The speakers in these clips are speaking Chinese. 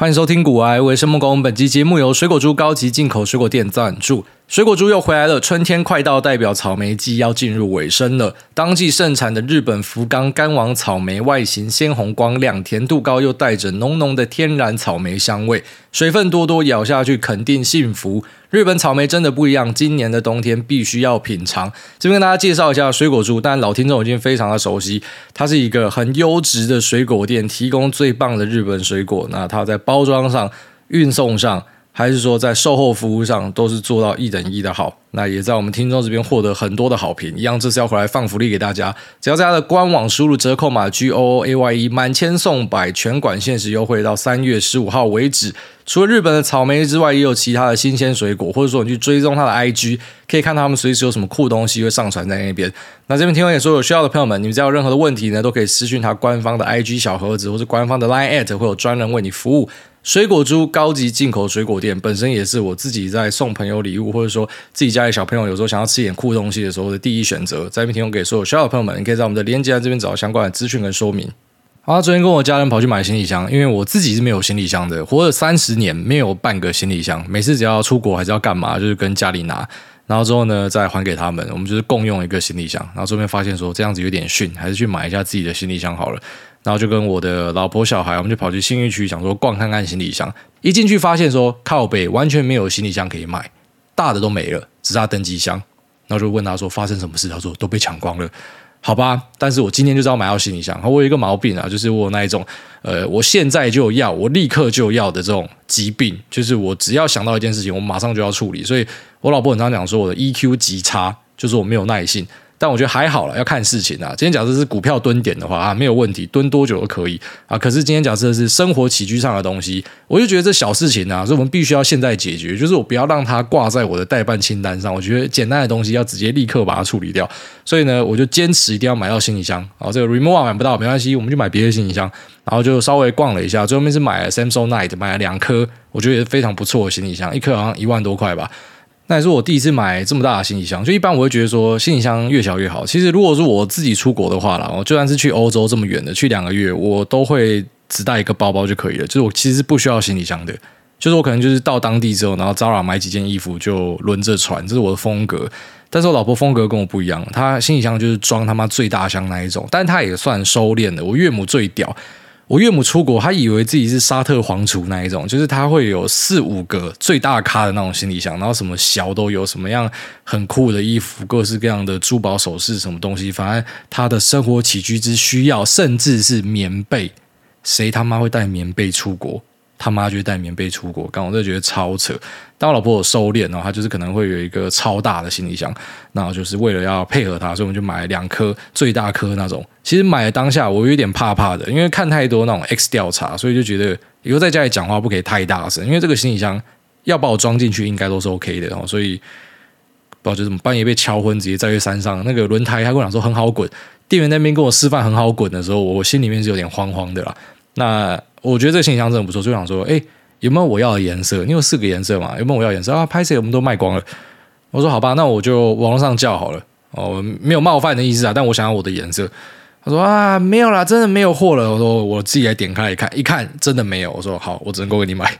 欢迎收听股癌，我是木工。本期节目由水果猪高级进口水果店赞助。水果猪又回来了，春天快到，代表草莓季要进入尾声了。当季盛产的日本福冈干王草莓，外形鲜红光亮，甜度高，又带着浓浓的天然草莓香味，水分多多，咬下去肯定幸福。日本草莓真的不一样，今年的冬天必须要品尝。这边跟大家介绍一下水果猪，但老听众已经非常的熟悉，它是一个很优质的水果店，提供最棒的日本水果。那它在包装上、运送上。还是说在售后服务上都是做到一等一的好，那也在我们听众这边获得很多的好评。一样，这次要回来放福利给大家，只要在他的官网输入折扣码 G O O A Y E，满千送百，全馆限时优惠到三月十五号为止。除了日本的草莓之外，也有其他的新鲜水果，或者说你去追踪他的 IG，可以看到他们随时有什么酷东西会上传在那边。那这边听完也说有需要的朋友们，你们只要有任何的问题呢，都可以私讯他官方的 IG 小盒子，或是官方的 Line at，会有专人为你服务。水果猪高级进口水果店本身也是我自己在送朋友礼物，或者说自己家里小朋友有时候想要吃一点酷东西的时候的第一选择。在这边提供给所有需要的朋友们，你可以在我们的链接栏这边找到相关的资讯跟说明。好，昨天跟我家人跑去买行李箱，因为我自己是没有行李箱的，活了三十年没有半个行李箱，每次只要出国还是要干嘛，就是跟家里拿，然后之后呢再还给他们，我们就是共用一个行李箱。然后这边发现说这样子有点逊，还是去买一下自己的行李箱好了。然后就跟我的老婆小孩，我们就跑去信义区，想说逛看看行李箱。一进去发现说靠北完全没有行李箱可以买，大的都没了，只差登机箱。然后就问他说发生什么事？他说都被抢光了。好吧，但是我今天就知道买到行李箱。我有一个毛病啊，就是我那一种呃，我现在就要，我立刻就要的这种疾病，就是我只要想到一件事情，我马上就要处理。所以我老婆很常讲说我的 EQ 极差，就是我没有耐性。但我觉得还好了，要看事情啊。今天假设是股票蹲点的话啊，没有问题，蹲多久都可以啊。可是今天假设是生活起居上的东西，我就觉得这小事情啊，所以我们必须要现在解决。就是我不要让它挂在我的待办清单上。我觉得简单的东西要直接立刻把它处理掉。所以呢，我就坚持一定要买到行李箱。然后这个 Rimowa 买不到没关系，我们就买别的行李箱。然后就稍微逛了一下，最后面是买了 Samsung Night，买了两颗，我觉得也是非常不错的行李箱，一颗好像一万多块吧。那也是我第一次买这么大的行李箱，就一般我会觉得说行李箱越小越好。其实如果是我自己出国的话啦，我就算是去欧洲这么远的，去两个月，我都会只带一个包包就可以了。就是我其实不需要行李箱的，就是我可能就是到当地之后，然后 Zara 买几件衣服就轮着穿，这是我的风格。但是我老婆风格跟我不一样，她行李箱就是装他妈最大箱那一种，但她也算收敛的。我岳母最屌。我岳母出国，她以为自己是沙特皇储那一种，就是她会有四五个最大咖的那种行李箱，然后什么小都有，什么样很酷的衣服，各式各样的珠宝首饰，什么东西，反正她的生活起居之需要，甚至是棉被，谁他妈会带棉被出国？他妈就带棉被出国，刚我真的觉得超扯。但我老婆有收敛，然后她就是可能会有一个超大的行李箱，然后就是为了要配合她，所以我们就买了两颗最大颗那种。其实买的当下我有点怕怕的，因为看太多那种 X 调查，所以就觉得以后在家里讲话不可以太大声，因为这个行李箱要把我装进去应该都是 OK 的哦。所以不知道就怎么半夜被敲昏，直接在山上那个轮胎，他跟我讲说很好滚，店员那边跟我示范很好滚的时候，我心里面是有点慌慌的啦。那我觉得这个行李箱真的不错，就想说，哎，有没有我要的颜色？你有四个颜色嘛？有没有我要颜色啊？拍摄我们都卖光了。我说好吧，那我就网络上叫好了。哦，没有冒犯的意思啊，但我想要我的颜色。他说啊，没有啦，真的没有货了。我说我自己来点开一看，一看真的没有。我说好，我只能够给你买。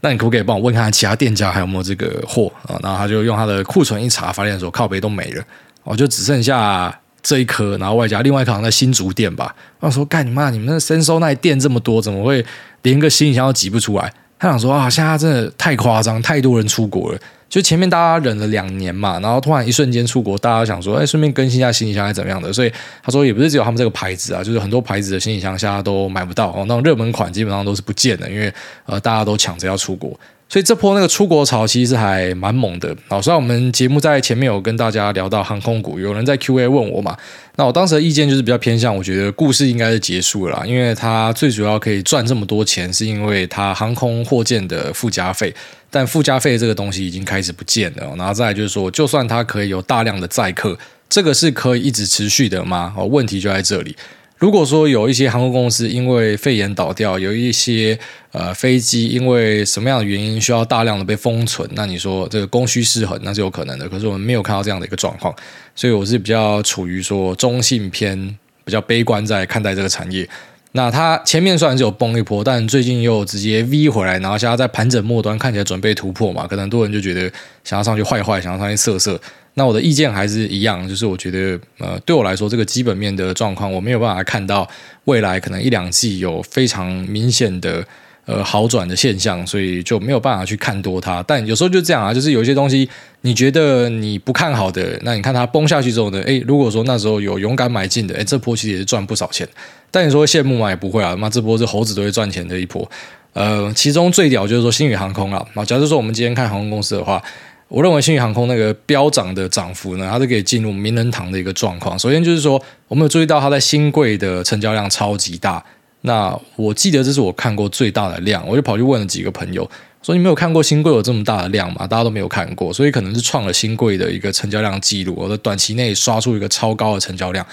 那你可不可以帮我问看其他店家还有没有这个货啊？然后他就用他的库存一查，发现说靠背都没了，我就只剩下。这一颗，然后外加另外一颗好像在新竹店吧。我说干你妈！你们那深收那店这么多，怎么会连个行李箱都挤不出来？他想说啊，现在真的太夸张，太多人出国了。就前面大家忍了两年嘛，然后突然一瞬间出国，大家想说，哎，顺便更新一下行李箱还是怎么样的？所以他说也不是只有他们这个牌子啊，就是很多牌子的行李箱现在都买不到哦，那种热门款基本上都是不见的，因为呃大家都抢着要出国。所以这波那个出国潮其实还蛮猛的。好，虽然我们节目在前面有跟大家聊到航空股，有人在 Q&A 问我嘛，那我当时的意见就是比较偏向，我觉得故事应该是结束了啦，因为它最主要可以赚这么多钱，是因为它航空货件的附加费，但附加费这个东西已经开始不见了。然后再来就是说，就算它可以有大量的载客，这个是可以一直持续的吗？哦，问题就在这里。如果说有一些航空公司因为肺炎倒掉，有一些呃飞机因为什么样的原因需要大量的被封存，那你说这个供需失衡那是有可能的。可是我们没有看到这样的一个状况，所以我是比较处于说中性偏比较悲观在看待这个产业。那它前面虽然是有崩一波，但最近又直接 V 回来，然后现在在盘整末端，看起来准备突破嘛？可能很多人就觉得想要上去坏坏，想要上去色色。那我的意见还是一样，就是我觉得呃，对我来说，这个基本面的状况，我没有办法看到未来可能一两季有非常明显的。呃，好转的现象，所以就没有办法去看多它。但有时候就这样啊，就是有些东西你觉得你不看好的，那你看它崩下去之后呢？诶，如果说那时候有勇敢买进的，诶，这波其实也是赚不少钱。但你说羡慕吗？也不会啊，妈，这波是猴子都会赚钱的一波。呃，其中最屌就是说星宇航空啊。那，假设说我们今天看航空公司的话，我认为新宇航空那个飙涨的涨幅呢，它是可以进入名人堂的一个状况。首先就是说，我们有注意到它在新贵的成交量超级大。那我记得这是我看过最大的量，我就跑去问了几个朋友，说你没有看过新贵有这么大的量吗？大家都没有看过，所以可能是创了新贵的一个成交量记录，我的短期内刷出一个超高的成交量。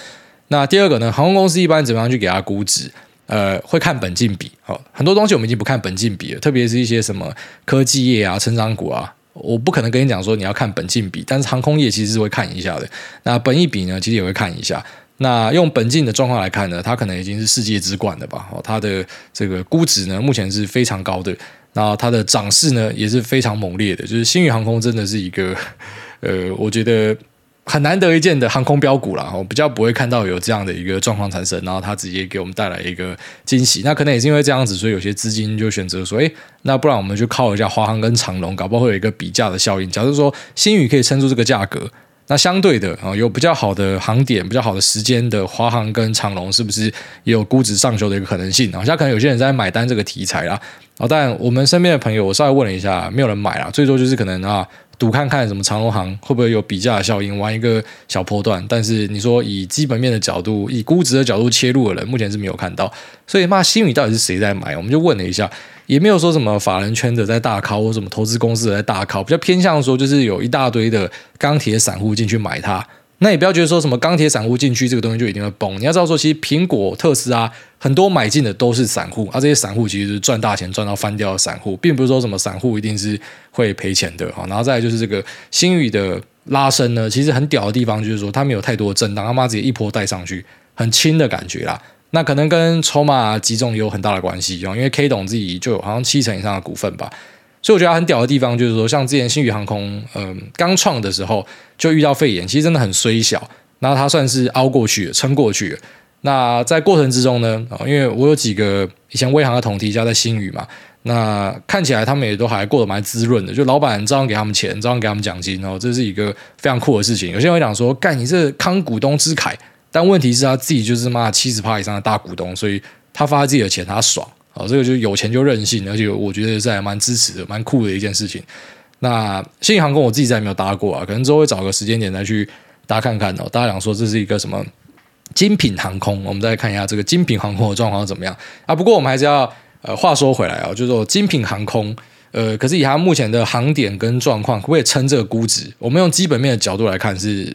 那第二个呢，航空公司一般怎么样去给它估值？呃，会看本净比，好，很多东西我们已经不看本净比了，特别是一些什么科技业啊、成长股啊，我不可能跟你讲说你要看本净比，但是航空业其实是会看一下的。那本益比呢，其实也会看一下。那用本净的状况来看呢，它可能已经是世界之冠了吧？哦，它的这个估值呢，目前是非常高的。那它的涨势呢，也是非常猛烈的。就是新宇航空真的是一个，呃，我觉得很难得一见的航空标股啦。我比较不会看到有这样的一个状况产生，然后它直接给我们带来一个惊喜。那可能也是因为这样子，所以有些资金就选择说，诶，那不然我们就靠一下华航跟长龙，搞不好会有一个比价的效应。假如说新宇可以撑住这个价格。那相对的啊，有比较好的航点、比较好的时间的华航跟长龙，是不是也有估值上修的一个可能性啊？像可能有些人在买单这个题材啦，啊，但我们身边的朋友，我稍微问了一下，没有人买啦，最多就是可能啊。赌看看什么长隆行会不会有比价效应，玩一个小波段。但是你说以基本面的角度，以估值的角度切入的人，目前是没有看到。所以骂新宇到底是谁在买？我们就问了一下，也没有说什么法人圈的在大靠，或什么投资公司的在大靠，比较偏向说就是有一大堆的钢铁散户进去买它。那也不要觉得说什么钢铁散户进去这个东西就一定会崩。你要知道说，其实苹果、特斯拉很多买进的都是散户，而、啊、这些散户其实是赚大钱赚到翻掉的散户，并不是说什么散户一定是会赔钱的。然后再来就是这个新宇的拉升呢，其实很屌的地方就是说它没有太多的震荡，他妈直接一波带上去，很轻的感觉啦。那可能跟筹码集中有很大的关系，因为 K 董自己就有好像七成以上的股份吧。所以我觉得很屌的地方就是说，像之前新宇航空，嗯、刚创的时候就遇到肺炎，其实真的很衰小，然后它算是熬过去，撑过去了。那在过程之中呢，因为我有几个以前威航的同梯加在新宇嘛，那看起来他们也都还过得蛮滋润的，就老板照样给他们钱，照样给他们奖金，然后这是一个非常酷的事情。有些人会讲说，干你这康股东之凯，但问题是他自己就是妈七十趴以上的大股东，所以他发自己的钱，他爽。哦，这个就是有钱就任性，而且我觉得是还蛮支持的，蛮酷的一件事情。那新航空我自己再也没有搭过啊，可能之后会找个时间点再去搭看看哦。大家讲说这是一个什么精品航空，我们再看一下这个精品航空的状况怎么样啊？不过我们还是要呃，话说回来啊，就是说精品航空，呃，可是以它目前的航点跟状况，可不可以撑这个估值？我们用基本面的角度来看是，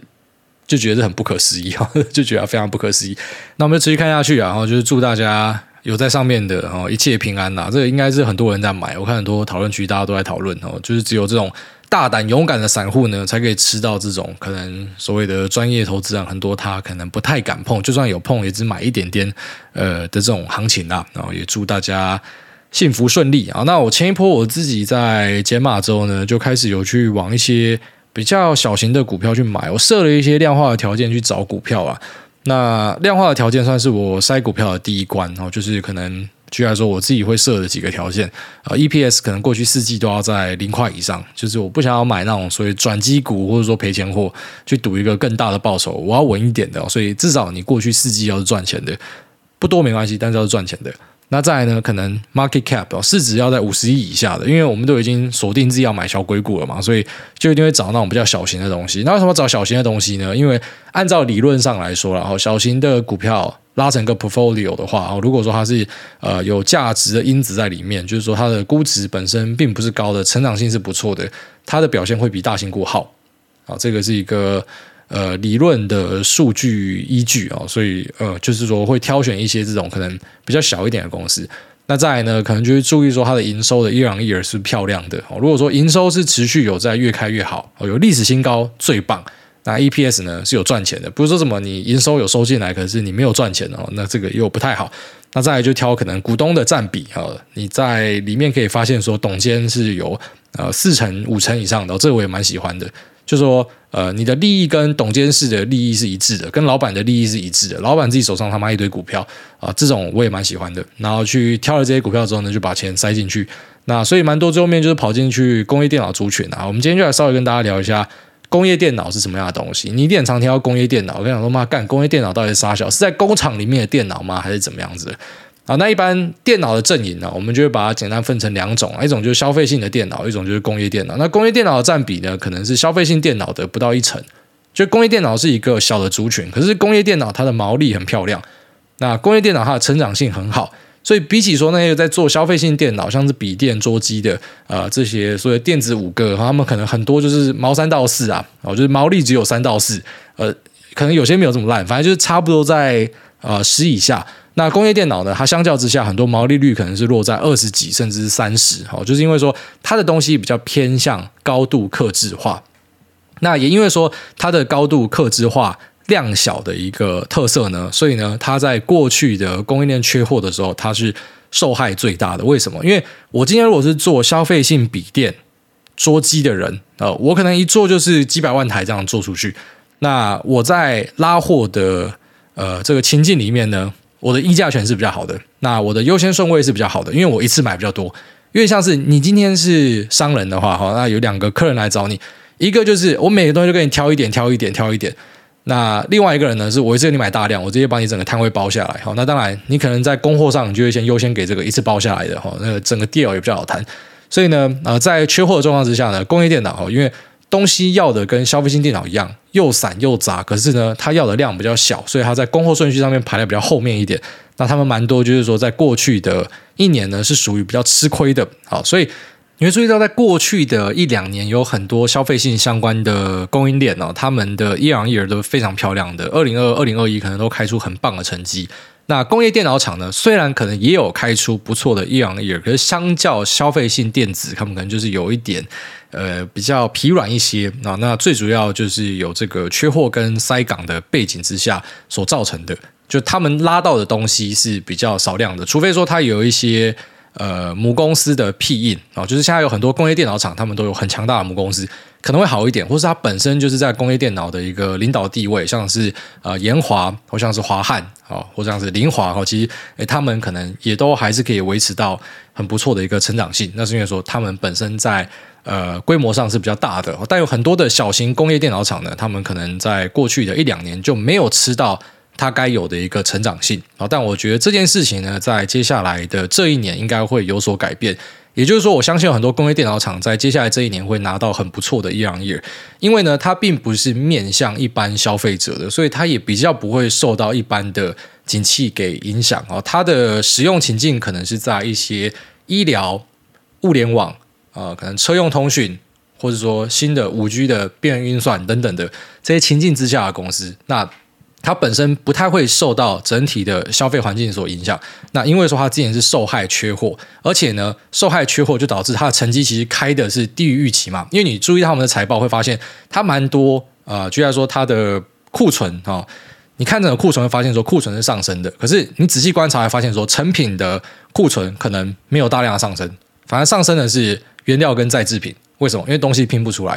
就觉得很不可思议啊，就觉得非常不可思议。那我们就持续看下去啊，然后就是祝大家。有在上面的哦，一切平安呐！这个应该是很多人在买，我看很多讨论区大家都在讨论哦，就是只有这种大胆勇敢的散户呢，才可以吃到这种可能所谓的专业投资人很多他可能不太敢碰，就算有碰也只买一点点呃的这种行情啊。然后也祝大家幸福顺利啊！那我前一波我自己在解码之后呢，就开始有去往一些比较小型的股票去买，我设了一些量化的条件去找股票啊。那量化的条件算是我筛股票的第一关哦，就是可能举例来说，我自己会设的几个条件啊，EPS 可能过去四季都要在零块以上，就是我不想要买那种所谓转机股或者说赔钱货去赌一个更大的报酬，我要稳一点的，所以至少你过去四季要是赚钱的，不多没关系，但是要是赚钱的。那再来呢，可能 market cap，市值要在五十亿以下的，因为我们都已经锁定自己要买小鬼股了嘛，所以就一定会找那种比较小型的东西。那为什么找小型的东西呢？因为按照理论上来说，然后小型的股票拉成个 portfolio 的话，如果说它是呃有价值的因子在里面，就是说它的估值本身并不是高的，成长性是不错的，它的表现会比大型股好。啊，这个是一个。呃，理论的数据依据啊，所以呃，就是说会挑选一些这种可能比较小一点的公司。那再来呢，可能就会注意说它的营收的 year on year 是漂亮的。如果说营收是持续有在越开越好，有历史新高最棒。那 EPS 呢是有赚钱的，不是说什么你营收有收进来，可是你没有赚钱哦，那这个又不太好。那再来就挑可能股东的占比啊，你在里面可以发现说董监是有呃四成五成以上的，这我也蛮喜欢的。就说呃，你的利益跟董监事的利益是一致的，跟老板的利益是一致的。老板自己手上他妈一堆股票啊，这种我也蛮喜欢的。然后去挑了这些股票之后呢，就把钱塞进去。那所以蛮多最后面就是跑进去工业电脑族群啊。我们今天就来稍微跟大家聊一下工业电脑是什么样的东西。你一定常听到工业电脑，我跟你讲说妈干，工业电脑到底是啥小？是在工厂里面的电脑吗？还是怎么样子？啊，那一般电脑的阵营呢，我们就会把它简单分成两种，一种就是消费性的电脑，一种就是工业电脑。那工业电脑的占比呢，可能是消费性电脑的不到一成。就工业电脑是一个小的族群，可是工业电脑它的毛利很漂亮，那工业电脑它的成长性很好，所以比起说那些在做消费性电脑，像是笔电、桌机的，呃，这些所谓电子五哥，他们可能很多就是毛三到四啊，哦，就是毛利只有三到四，呃，可能有些没有这么烂，反正就是差不多在呃十以下。那工业电脑呢？它相较之下，很多毛利率可能是落在二十几，甚至是三十。哦，就是因为说它的东西比较偏向高度克制化。那也因为说它的高度克制化、量小的一个特色呢，所以呢，它在过去的供应链缺货的时候，它是受害最大的。为什么？因为我今天如果是做消费性笔电、桌机的人，呃，我可能一做就是几百万台这样做出去。那我在拉货的呃这个情境里面呢？我的议价权是比较好的，那我的优先顺位是比较好的，因为我一次买比较多。因为像是你今天是商人的话，哈，那有两个客人来找你，一个就是我每个东西都给你挑一点，挑一点，挑一点。那另外一个人呢，是我一次给你买大量，我直接把你整个摊位包下来，好，那当然你可能在供货上，你就会先优先给这个一次包下来的，哈，那个整个 deal 也比较好谈。所以呢，呃，在缺货的状况之下呢，工业电脑，哈，因为东西要的跟消费性电脑一样，又散又杂，可是呢，它要的量比较小，所以它在供货顺序上面排的比较后面一点。那他们蛮多，就是说，在过去的一年呢，是属于比较吃亏的。好，所以你会注意到，在过去的一两年，有很多消费性相关的供应链哦，他们的 year on year 都非常漂亮的。二零二二、零二一可能都开出很棒的成绩。那工业电脑厂呢，虽然可能也有开出不错的 year on year，可是相较消费性电子，他们可能就是有一点。呃，比较疲软一些啊。那最主要就是有这个缺货跟塞港的背景之下所造成的，就他们拉到的东西是比较少量的，除非说它有一些呃母公司的庇荫啊，就是现在有很多工业电脑厂，他们都有很强大的母公司，可能会好一点，或是它本身就是在工业电脑的一个领导地位，像是呃研华，或像是华汉啊，或像是凌华哈，其实诶他们可能也都还是可以维持到很不错的一个成长性，那是因为说他们本身在。呃，规模上是比较大的，但有很多的小型工业电脑厂呢，他们可能在过去的一两年就没有吃到它该有的一个成长性啊。但我觉得这件事情呢，在接下来的这一年应该会有所改变。也就是说，我相信有很多工业电脑厂在接下来这一年会拿到很不错的 year on year，因为呢，它并不是面向一般消费者的，所以它也比较不会受到一般的景气给影响啊。它的使用情境可能是在一些医疗、物联网。呃，可能车用通讯，或者说新的五 G 的边缘运算等等的这些情境之下的公司，那它本身不太会受到整体的消费环境所影响。那因为说它之前是受害缺货，而且呢，受害缺货就导致它的成绩其实开的是低于预期嘛。因为你注意他们的财报，会发现它蛮多呃，居然说它的库存啊、哦，你看这个库存会发现说库存是上升的，可是你仔细观察会发现说成品的库存可能没有大量的上升，反而上升的是。原料跟再制品，为什么？因为东西拼不出来。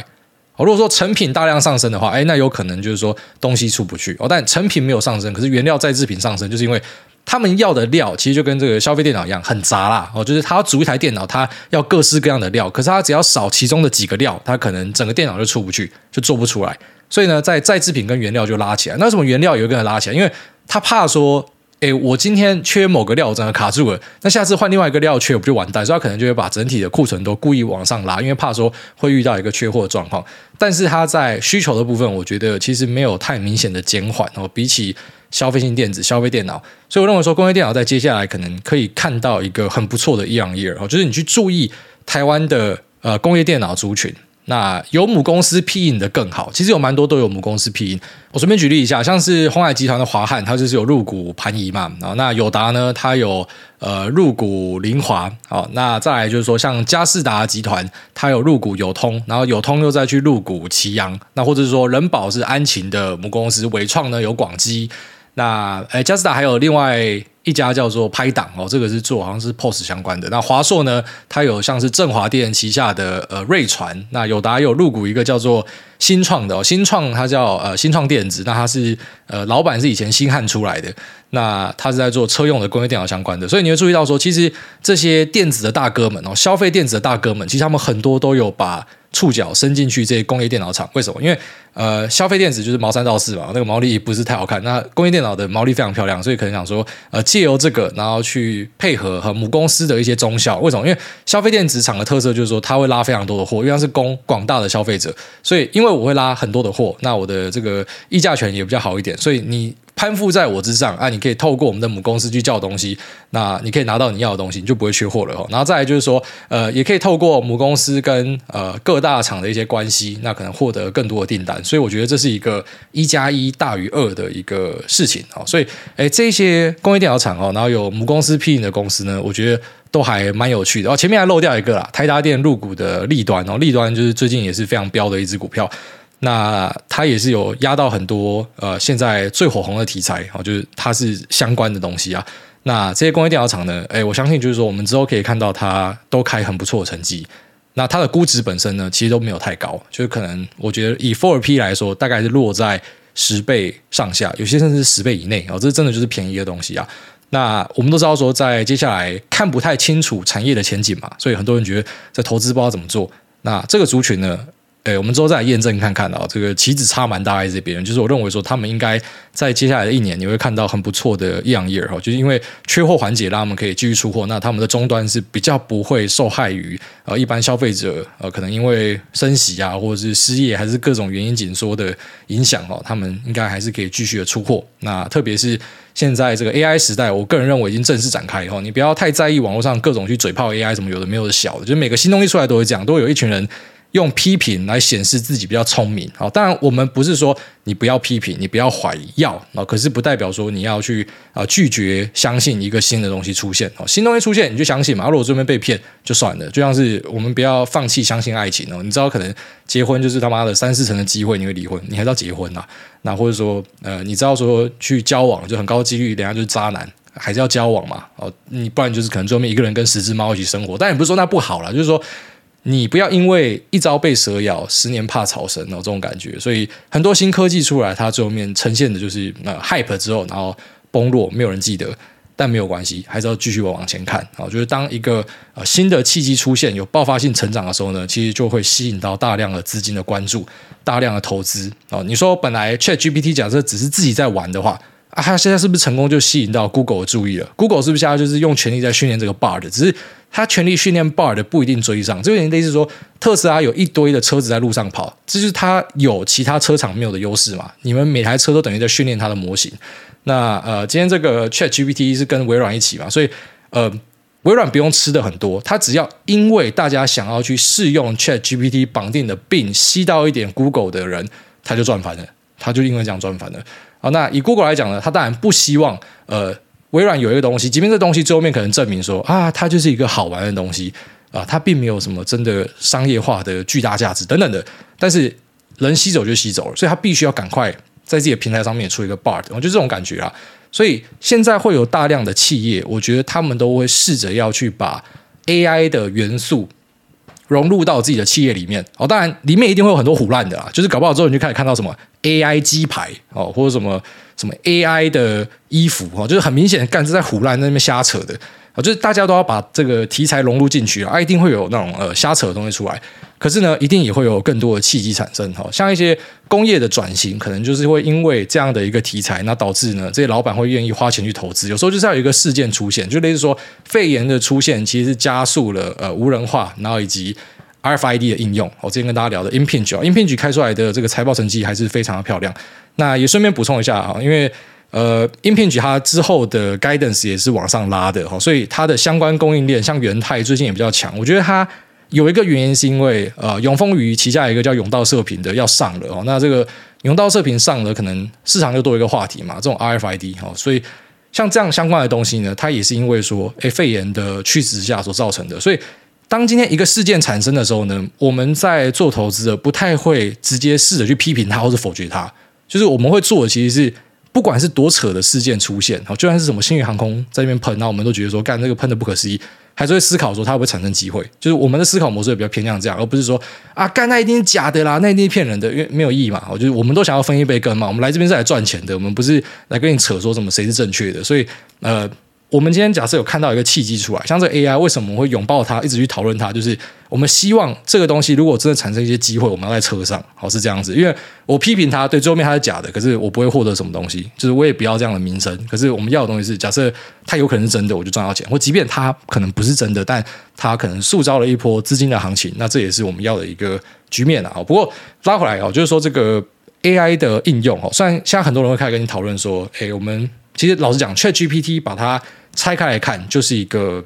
哦，如果说成品大量上升的话，哎，那有可能就是说东西出不去。哦，但成品没有上升，可是原料再制品上升，就是因为他们要的料其实就跟这个消费电脑一样，很杂啦。哦，就是他要组一台电脑，他要各式各样的料，可是他只要少其中的几个料，他可能整个电脑就出不去，就做不出来。所以呢，在再制品跟原料就拉起来。那为什么原料有一个人拉起来？因为他怕说。诶，我今天缺某个料，我整个卡住了。那下次换另外一个料缺，我不就完蛋？所以他可能就会把整体的库存都故意往上拉，因为怕说会遇到一个缺货的状况。但是它在需求的部分，我觉得其实没有太明显的减缓哦。比起消费性电子、消费电脑，所以我认为说工业电脑在接下来可能可以看到一个很不错的 year on year 哦，就是你去注意台湾的呃工业电脑族群。那有母公司庇荫的更好，其实有蛮多都有母公司庇荫。我随便举例一下，像是鸿海集团的华汉，它就是有入股盘仪嘛。啊，那友达呢，它有呃入股凌华。好，那再来就是说，像佳士达集团，它有入股友通，然后友通又再去入股奇阳。那或者是说人保是安勤的母公司，伟创呢有广基。那诶，佳世达还有另外一家叫做拍档哦，这个是做好像是 POS 相关的。那华硕呢，它有像是振华电旗下的呃瑞传，那友达有入股一个叫做新创的哦，新创它叫呃新创电子，那它是呃老板是以前新汉出来的，那它是在做车用的工业电脑相关的，所以你会注意到说，其实这些电子的大哥们哦，消费电子的大哥们，其实他们很多都有把。触角伸进去这些工业电脑厂，为什么？因为呃，消费电子就是毛三到四嘛，那个毛利不是太好看。那工业电脑的毛利非常漂亮，所以可能想说，呃，借由这个，然后去配合和母公司的一些中小。为什么？因为消费电子厂的特色就是说，它会拉非常多的货，因为它是供广大的消费者，所以因为我会拉很多的货，那我的这个议价权也比较好一点，所以你。攀附在我之上啊！你可以透过我们的母公司去叫东西，那你可以拿到你要的东西，你就不会缺货了哦。然后再来就是说，呃，也可以透过母公司跟呃各大厂的一些关系，那可能获得更多的订单。所以我觉得这是一个一加一大于二的一个事情。所以，诶，这些工业电脑厂哦，然后有母公司批的公司呢，我觉得都还蛮有趣的哦。前面还漏掉一个啦，台达电入股的立端哦，立端就是最近也是非常飙的一只股票。那它也是有压到很多呃，现在最火红的题材啊，就是它是相关的东西啊。那这些工业电脑厂呢，诶，我相信就是说，我们之后可以看到它都开很不错的成绩。那它的估值本身呢，其实都没有太高，就是可能我觉得以 four P 来说，大概是落在十倍上下，有些甚至十倍以内哦。这真的就是便宜的东西啊。那我们都知道说，在接下来看不太清楚产业的前景嘛，所以很多人觉得在投资不知道怎么做。那这个族群呢？对，我们之后再来验证看看啊，这个棋子差蛮大在这边，就是我认为说他们应该在接下来的一年你会看到很不错的一两页哈，就是因为缺货环节，让他们可以继续出货，那他们的终端是比较不会受害于呃一般消费者呃可能因为升息啊或者是失业还是各种原因紧缩的影响哦，他们应该还是可以继续的出货。那特别是现在这个 AI 时代，我个人认为已经正式展开以后，你不要太在意网络上各种去嘴炮 AI 什么有的没有的小的，就是每个新东西出来都会这样，都会有一群人。用批评来显示自己比较聪明，好，当然我们不是说你不要批评，你不要怀疑，要啊，可是不代表说你要去啊拒绝相信一个新的东西出现哦，新东西出现你就相信嘛，如果这边被骗就算了，就像是我们不要放弃相信爱情哦，你知道可能结婚就是他妈的三四成的机会你会离婚，你还是要结婚呐，那或者说呃你知道说去交往就很高几率，人家就是渣男，还是要交往嘛，哦，你不然就是可能最后面一个人跟十只猫一起生活，但也不是说那不好了，就是说。你不要因为一朝被蛇咬，十年怕草绳哦，这种感觉。所以很多新科技出来，它最后面呈现的就是呃 hype 之后，然后崩落，没有人记得。但没有关系，还是要继续往前看啊。就是当一个呃新的契机出现，有爆发性成长的时候呢，其实就会吸引到大量的资金的关注，大量的投资啊。你说本来 ChatGPT 假设只是自己在玩的话。啊，他现在是不是成功就吸引到 Google 的注意了？Google 是不是现在就是用全力在训练这个 Bard？只是他全力训练 Bard 不一定追上，这有点类似说特斯拉有一堆的车子在路上跑，这就是它有其他车厂没有的优势嘛。你们每台车都等于在训练它的模型。那呃，今天这个 ChatGPT 是跟微软一起嘛，所以呃，微软不用吃的很多，它只要因为大家想要去试用 ChatGPT 绑定的并吸到一点 Google 的人，他就赚翻了，他就因为这样赚翻了。好，那以 Google 来讲呢，他当然不希望呃微软有一个东西，即便这东西最后面可能证明说啊，它就是一个好玩的东西啊，它并没有什么真的商业化的巨大价值等等的，但是人吸走就吸走了，所以他必须要赶快在自己的平台上面出一个 Bard，我就这种感觉啊，所以现在会有大量的企业，我觉得他们都会试着要去把 AI 的元素。融入到自己的企业里面。哦，当然里面一定会有很多腐烂的啊，就是搞不好之后你就开始看到什么 AI 鸡排哦，或者什么什么 AI 的衣服哦，就是很明显的干是在腐烂在那边瞎扯的。啊，就是大家都要把这个题材融入进去啊，一定会有那种呃瞎扯的东西出来。可是呢，一定也会有更多的契机产生哈，像一些工业的转型，可能就是会因为这样的一个题材，那导致呢这些老板会愿意花钱去投资。有时候就是要有一个事件出现，就类似说肺炎的出现，其实是加速了呃无人化，然后以及 RFID 的应用。我之前跟大家聊的 Impinj 啊，Impinj 开出来的这个财报成绩还是非常的漂亮。那也顺便补充一下啊，因为呃 Impinj 它之后的 Guidance 也是往上拉的哈，所以它的相关供应链像元泰最近也比较强，我觉得它。有一个原因是因为呃永丰余旗下一个叫永道射频的要上了哦，那这个永道射频上了，可能市场又多一个话题嘛，这种 RFID 哦，所以像这样相关的东西呢，它也是因为说诶肺炎的趋势下所造成的，所以当今天一个事件产生的时候呢，我们在做投资的不太会直接试着去批评它或者否决它，就是我们会做的其实是不管是多扯的事件出现，好，就算是什么星宇航空在那边喷，那我们都觉得说，干这个喷的不可思议，还是会思考说它会不会产生机会。就是我们的思考模式也比较偏向这样，而不是说啊，干那一定是假的啦，那一定是骗人的，因为没有意义嘛。我就是我们都想要分一杯羹嘛，我们来这边是来赚钱的，我们不是来跟你扯说什么谁是正确的。所以呃。我们今天假设有看到一个契机出来，像这个 AI 为什么我会拥抱它，一直去讨论它？就是我们希望这个东西如果真的产生一些机会，我们要在车上，好是这样子。因为我批评它，对，最后面它是假的，可是我不会获得什么东西，就是我也不要这样的名声。可是我们要的东西是，假设它有可能是真的，我就赚到钱；或即便它可能不是真的，但它可能塑造了一波资金的行情，那这也是我们要的一个局面啊。不过拉回来哦，就是说这个 AI 的应用哦，虽然现在很多人会开始跟你讨论说，哎，我们其实老实讲，ChatGPT 把它拆开来看，就是一个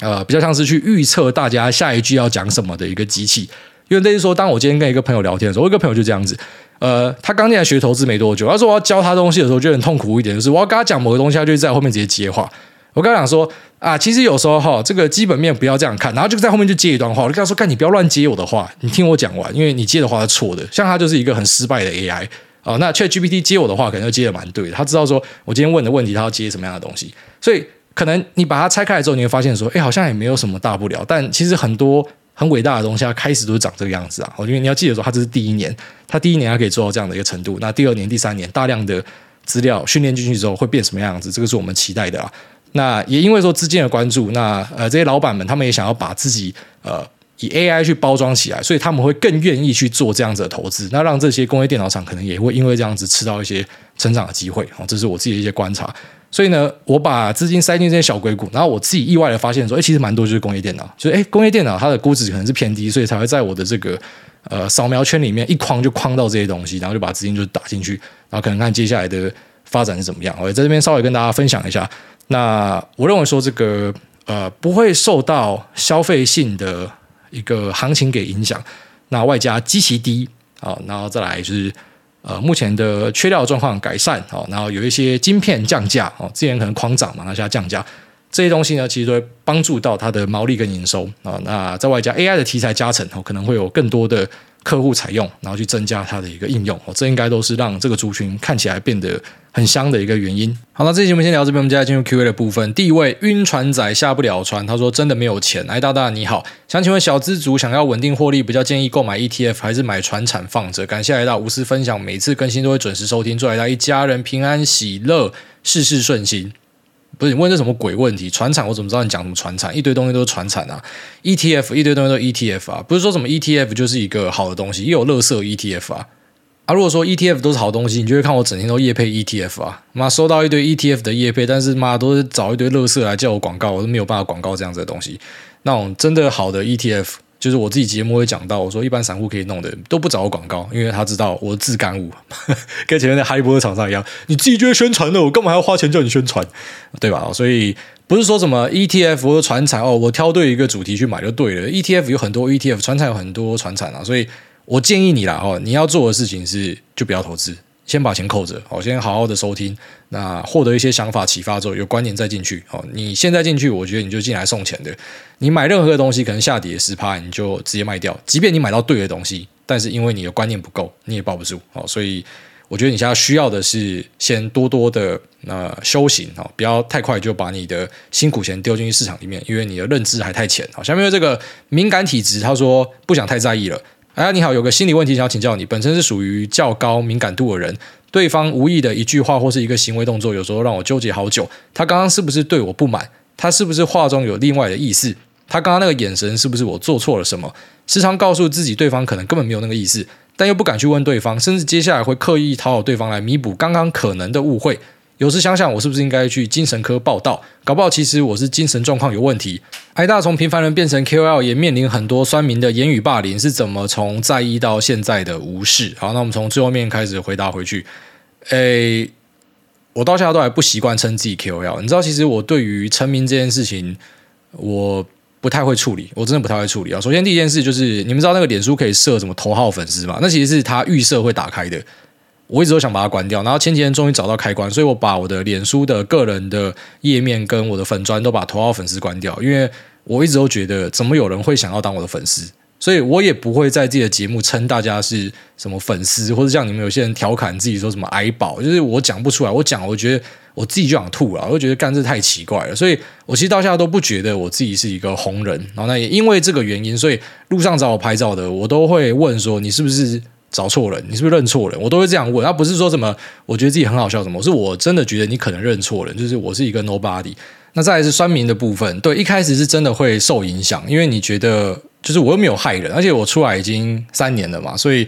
呃，比较像是去预测大家下一句要讲什么的一个机器。因为类似说，当我今天跟一个朋友聊天的时候，我一个朋友就这样子，呃，他刚进来学投资没多久，他说我要教他东西的时候，就很痛苦一点，就是我要跟他讲某个东西，他就在后面直接接话。我跟他讲说啊，其实有时候哈，这个基本面不要这样看，然后就在后面就接一段话。我就跟他说，干你不要乱接我的话，你听我讲完，因为你接的话是错的。像他就是一个很失败的 AI。哦，那 ChatGPT 接我的话，可能就接的蛮对的。他知道说我今天问的问题，他要接什么样的东西，所以可能你把它拆开来之后，你会发现说，哎，好像也没有什么大不了。但其实很多很伟大的东西，它开始都是长这个样子啊。因为你要记得说，它这是第一年，它第一年它可以做到这样的一个程度。那第二年、第三年，大量的资料训练进去之后，会变什么样子？这个是我们期待的啊。那也因为说资金的关注，那呃这些老板们他们也想要把自己呃。以 AI 去包装起来，所以他们会更愿意去做这样子的投资，那让这些工业电脑厂可能也会因为这样子吃到一些成长的机会。这是我自己的一些观察。所以呢，我把资金塞进这些小硅谷，然后我自己意外的发现说，哎，其实蛮多就是工业电脑，就是哎，工业电脑它的估值可能是偏低，所以才会在我的这个呃扫描圈里面一框就框到这些东西，然后就把资金就打进去，然后可能看接下来的发展是怎么样。我在这边稍微跟大家分享一下。那我认为说这个呃不会受到消费性的。一个行情给影响，那外加基期低啊，然后再来就是呃目前的缺料状况改善啊，然后有一些晶片降价哦，之前可能狂涨嘛，那现在降价，这些东西呢，其实都会帮助到它的毛利跟营收啊。那在外加 AI 的题材加成哦，可能会有更多的。客户采用，然后去增加它的一个应用，哦，这应该都是让这个族群看起来变得很香的一个原因。好了，这期节目先聊这边，我们接下来进入 Q&A 的部分。第一位晕船仔下不了船，他说真的没有钱。哎，大大你好，想请问小资族想要稳定获利，比较建议购买 ETF 还是买船产放着？感谢来到无私分享，每次更新都会准时收听，祝来到一家人平安喜乐，事事顺心。不是你问这什么鬼问题？传产我怎么知道你讲什么传产？一堆东西都是传产啊，ETF 一堆东西都是 ETF 啊，不是说什么 ETF 就是一个好的东西，也有垃圾 ETF 啊。啊，如果说 ETF 都是好东西，你就会看我整天都夜配 ETF 啊，妈收到一堆 ETF 的夜配，但是妈都是找一堆垃圾来叫我广告，我都没有办法广告这样子的东西。那种真的好的 ETF。就是我自己节目会讲到，我说一般散户可以弄的都不找我广告，因为他知道我自干物，跟前面的哈利波特厂商一样，你自己就会宣传的，我干嘛还要花钱叫你宣传，对吧？所以不是说什么 ETF 或者传产哦，我挑对一个主题去买就对了。ETF 有很多 ETF，传产有很多传产啊，所以我建议你啦哦，你要做的事情是就不要投资。先把钱扣着，好，先好好的收听，那获得一些想法启发之后，有观念再进去。好，你现在进去，我觉得你就进来送钱的。你买任何的东西，可能下跌十趴，你就直接卖掉。即便你买到对的东西，但是因为你的观念不够，你也抱不住。好，所以我觉得你现在需要的是先多多的呃修行，好，不要太快就把你的辛苦钱丢进去市场里面，因为你的认知还太浅。好，下面这个敏感体质，他说不想太在意了。哎，你好，有个心理问题想要请教你。本身是属于较高敏感度的人，对方无意的一句话或是一个行为动作，有时候让我纠结好久。他刚刚是不是对我不满？他是不是话中有另外的意思？他刚刚那个眼神是不是我做错了什么？时常告诉自己对方可能根本没有那个意思，但又不敢去问对方，甚至接下来会刻意讨好对方来弥补刚刚可能的误会。有时想想，我是不是应该去精神科报到？搞不好其实我是精神状况有问题。挨大从平凡人变成 KOL，也面临很多酸民的言语霸凌，是怎么从在意到现在的无视？好，那我们从最后面开始回答回去。诶，我到现在都还不习惯称自己 KOL。你知道，其实我对于成名这件事情，我不太会处理，我真的不太会处理啊。首先第一件事就是，你们知道那个脸书可以设什么头号粉丝吗？那其实是它预设会打开的。我一直都想把它关掉，然后前几天终于找到开关，所以我把我的脸书的个人的页面跟我的粉砖都把头号粉丝关掉，因为我一直都觉得怎么有人会想要当我的粉丝，所以我也不会在自己的节目称大家是什么粉丝，或者像你们有些人调侃自己说什么矮宝，就是我讲不出来。我讲，我觉得我自己就想吐了，我就觉得干这太奇怪了。所以我其实到现在都不觉得我自己是一个红人。然后那也因为这个原因，所以路上找我拍照的，我都会问说你是不是找错人？你是不是认错人？我都会这样问。他不是说什么我觉得自己很好笑什么，我是我真的觉得你可能认错人，就是我是一个 nobody。那再来是酸民的部分，对，一开始是真的会受影响，因为你觉得。就是我又没有害人，而且我出来已经三年了嘛，所以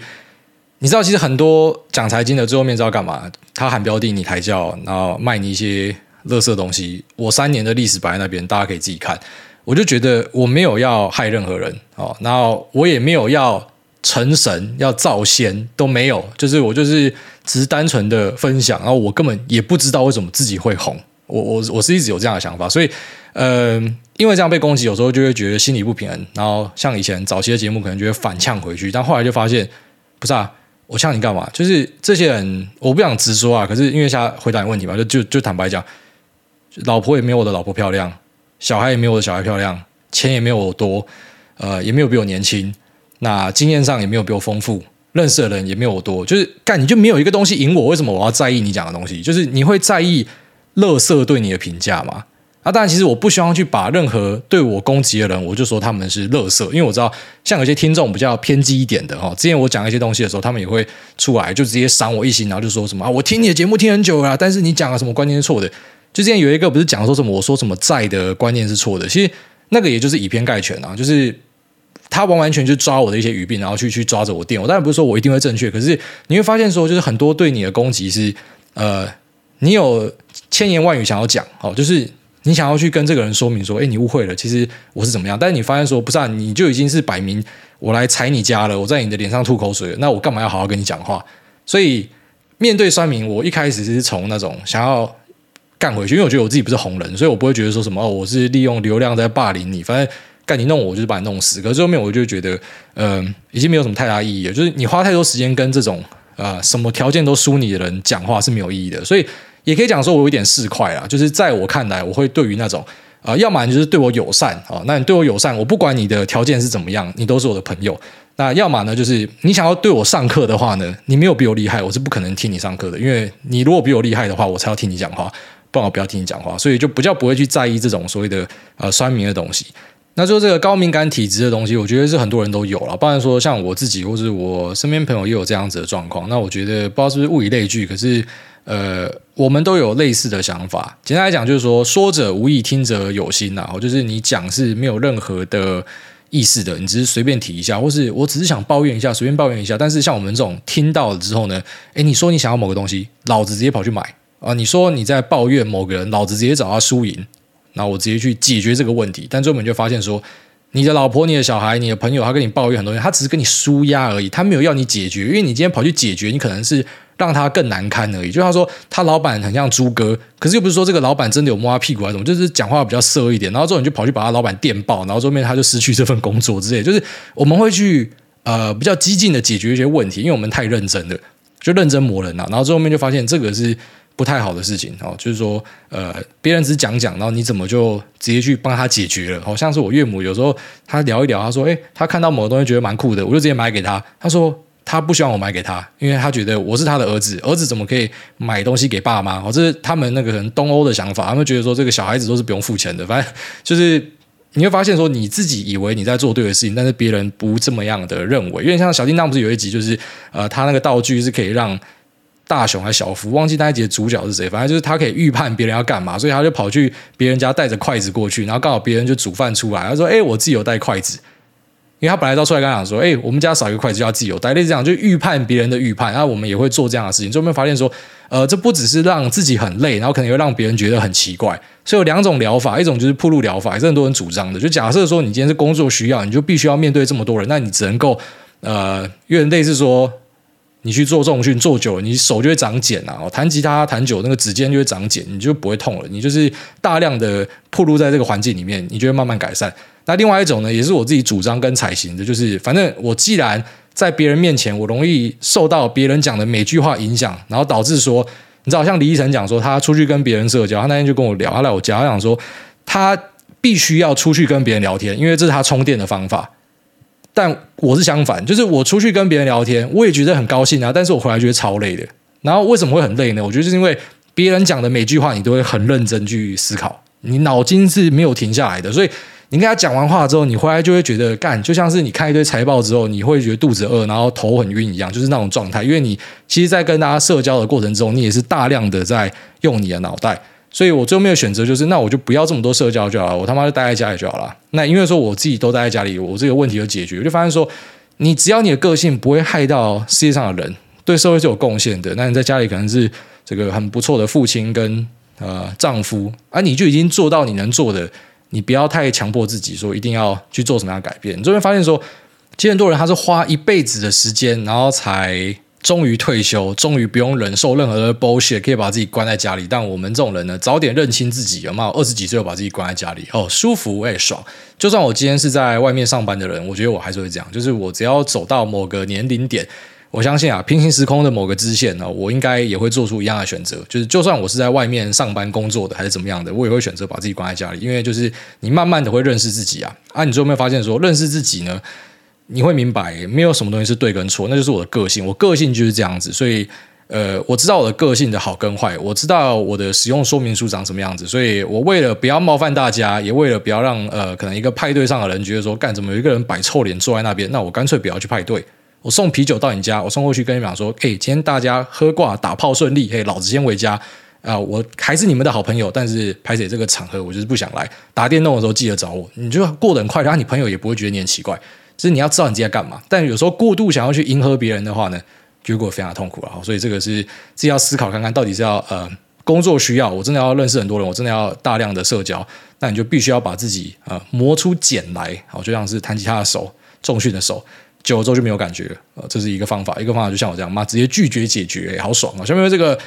你知道，其实很多讲财经的最后面知道干嘛？他喊标的，你抬轿，然后卖你一些垃圾东西。我三年的历史摆在那边，大家可以自己看。我就觉得我没有要害任何人哦，然后我也没有要成神、要造仙，都没有。就是我就是只是单纯的分享，然后我根本也不知道为什么自己会红。我我我是一直有这样的想法，所以嗯。因为这样被攻击，有时候就会觉得心里不平衡。然后像以前早期的节目，可能就会反呛回去。但后来就发现，不是啊，我呛你干嘛？就是这些人，我不想直说啊。可是因为现在回答你问题嘛，就就就坦白讲，老婆也没有我的老婆漂亮，小孩也没有我的小孩漂亮，钱也没有我多，呃，也没有比我年轻，那经验上也没有比我丰富，认识的人也没有我多。就是干，你就没有一个东西赢我，为什么我要在意你讲的东西？就是你会在意垃圾对你的评价吗？啊，当然，其实我不希望去把任何对我攻击的人，我就说他们是垃圾，因为我知道，像有些听众比较偏激一点的哈，之前我讲一些东西的时候，他们也会出来就直接赏我一星，然后就说什么啊，我听你的节目听很久了，但是你讲了什么观念是错的。就之前有一个不是讲说什么，我说什么债的观念是错的，其实那个也就是以偏概全啊，就是他完完全就抓我的一些语病，然后去去抓着我电。我当然不是说我一定会正确，可是你会发现说，就是很多对你的攻击是呃，你有千言万语想要讲，哦，就是。你想要去跟这个人说明说，哎，你误会了，其实我是怎么样？但是你发现说，不是啊，你就已经是摆明我来踩你家了，我在你的脸上吐口水了，那我干嘛要好好跟你讲话？所以面对酸民，我一开始是从那种想要干回去，因为我觉得我自己不是红人，所以我不会觉得说什么哦，我是利用流量在霸凌你，反正干你弄我，我就是把你弄死。可是后面我就觉得，嗯、已经没有什么太大意义了，就是你花太多时间跟这种呃什么条件都输你的人讲话是没有意义的，所以。也可以讲说，我有一点市侩啊，就是在我看来，我会对于那种啊、要么你就是对我友善啊，那你对我友善，我不管你的条件是怎么样，你都是我的朋友。那要么呢，就是你想要对我上课的话呢，你没有比我厉害，我是不可能听你上课的，因为你如果比我厉害的话，我才要听你讲话，不然我不要听你讲话。所以就比较不会去在意这种所谓的呃酸民的东西。那说这个高敏感体质的东西，我觉得是很多人都有了，不然说像我自己或是我身边朋友也有这样子的状况。那我觉得不知道是不是物以类聚，可是。呃，我们都有类似的想法。简单来讲，就是说，说者无意，听者有心呐。就是你讲是没有任何的意思的，你只是随便提一下，或是我只是想抱怨一下，随便抱怨一下。但是像我们这种听到了之后呢，诶，你说你想要某个东西，老子直接跑去买啊！你说你在抱怨某个人，老子直接找他输赢，然后我直接去解决这个问题。但最后我们就发现说，你的老婆、你的小孩、你的朋友，他跟你抱怨很多东西，他只是跟你舒压而已，他没有要你解决，因为你今天跑去解决，你可能是。让他更难堪而已。就他说，他老板很像猪哥，可是又不是说这个老板真的有摸他屁股还是什么，就是讲话比较色一点。然后之后你就跑去把他老板电爆，然后后面他就失去这份工作之类。就是我们会去呃比较激进的解决一些问题，因为我们太认真了，就认真磨人了。然后最后面就发现这个是不太好的事情哦，就是说呃别人只是讲讲，然后你怎么就直接去帮他解决了？好像是我岳母有时候他聊一聊，他说诶，他看到某个东西觉得蛮酷的，我就直接买给他。他说。他不希望我买给他，因为他觉得我是他的儿子，儿子怎么可以买东西给爸妈？哦，这是他们那个可能东欧的想法，他们觉得说这个小孩子都是不用付钱的。反正就是你会发现说，你自己以为你在做对的事情，但是别人不这么样的认为。因为像小叮当不是有一集，就是呃，他那个道具是可以让大雄还小夫，忘记那一集的主角是谁，反正就是他可以预判别人要干嘛，所以他就跑去别人家带着筷子过去，然后刚好别人就煮饭出来，他说：“哎，我自己有带筷子。”因为他本来都出来刚讲说，哎，我们家少一个筷子就要自己有带，类似这样就预判别人的预判，然后我们也会做这样的事情。最后面发现说，呃，这不只是让自己很累，然后可能会让别人觉得很奇怪。所以有两种疗法，一种就是暴露疗法，也是很多人主张的。就假设说你今天是工作需要，你就必须要面对这么多人，那你只能够呃，有点类似说。你去做重训做久了，你手就会长茧啊！弹吉他弹久，那个指尖就会长茧，你就不会痛了。你就是大量的暴露在这个环境里面，你就会慢慢改善。那另外一种呢，也是我自己主张跟采行的，就是反正我既然在别人面前，我容易受到别人讲的每句话影响，然后导致说，你知道，像李依晨讲说，他出去跟别人社交，他那天就跟我聊，他来我家，他讲说，他必须要出去跟别人聊天，因为这是他充电的方法。但我是相反，就是我出去跟别人聊天，我也觉得很高兴啊，但是我回来觉得超累的。然后为什么会很累呢？我觉得就是因为别人讲的每句话，你都会很认真去思考，你脑筋是没有停下来的，所以。你跟他讲完话之后，你回来就会觉得干，就像是你看一堆财报之后，你会觉得肚子饿，然后头很晕一样，就是那种状态。因为你其实，在跟大家社交的过程中，你也是大量的在用你的脑袋。所以我最后没有选择，就是那我就不要这么多社交就好了，我他妈就待在家里就好了。那因为说我自己都待在家里，我这个问题就解决。我就发现说，你只要你的个性不会害到世界上的人，对社会是有贡献的，那你在家里可能是这个很不错的父亲跟呃丈夫，而、啊、你就已经做到你能做的。你不要太强迫自己，说一定要去做什么样的改变。你就会发现说，其实很多人他是花一辈子的时间，然后才终于退休，终于不用忍受任何的 bullshit，可以把自己关在家里。但我们这种人呢，早点认清自己，有没有？二十几岁就把自己关在家里，哦，舒服，哎，爽。就算我今天是在外面上班的人，我觉得我还是会这样，就是我只要走到某个年龄点。我相信啊，平行时空的某个支线呢，我应该也会做出一样的选择。就是，就算我是在外面上班工作的，还是怎么样的，我也会选择把自己关在家里。因为就是你慢慢的会认识自己啊。啊，你最后有没有发现说，认识自己呢？你会明白，没有什么东西是对跟错，那就是我的个性。我个性就是这样子，所以呃，我知道我的个性的好跟坏，我知道我的使用说明书长什么样子。所以我为了不要冒犯大家，也为了不要让呃，可能一个派对上的人觉得说，干怎么有一个人摆臭脸坐在那边，那我干脆不要去派对。我送啤酒到你家，我送过去跟你讲说，哎，今天大家喝挂打炮顺利，嘿，老子先回家啊、我还是你们的好朋友，但是拍谢这个场合我就是不想来。打电动的时候记得找我，你就过得很快，然后你朋友也不会觉得你很奇怪。就是你要知道你自己在干嘛，但有时候过度想要去迎合别人的话呢，结果非常痛苦了。所以这个是自己要思考看看，到底是要呃工作需要，我真的要认识很多人，我真的要大量的社交，那你就必须要把自己、呃、磨出茧来，好，就像是弹吉他的手，重训的手。久了之后就没有感觉了，这是一个方法。一个方法就像我这样，妈直接拒绝解决，好爽啊！下面这个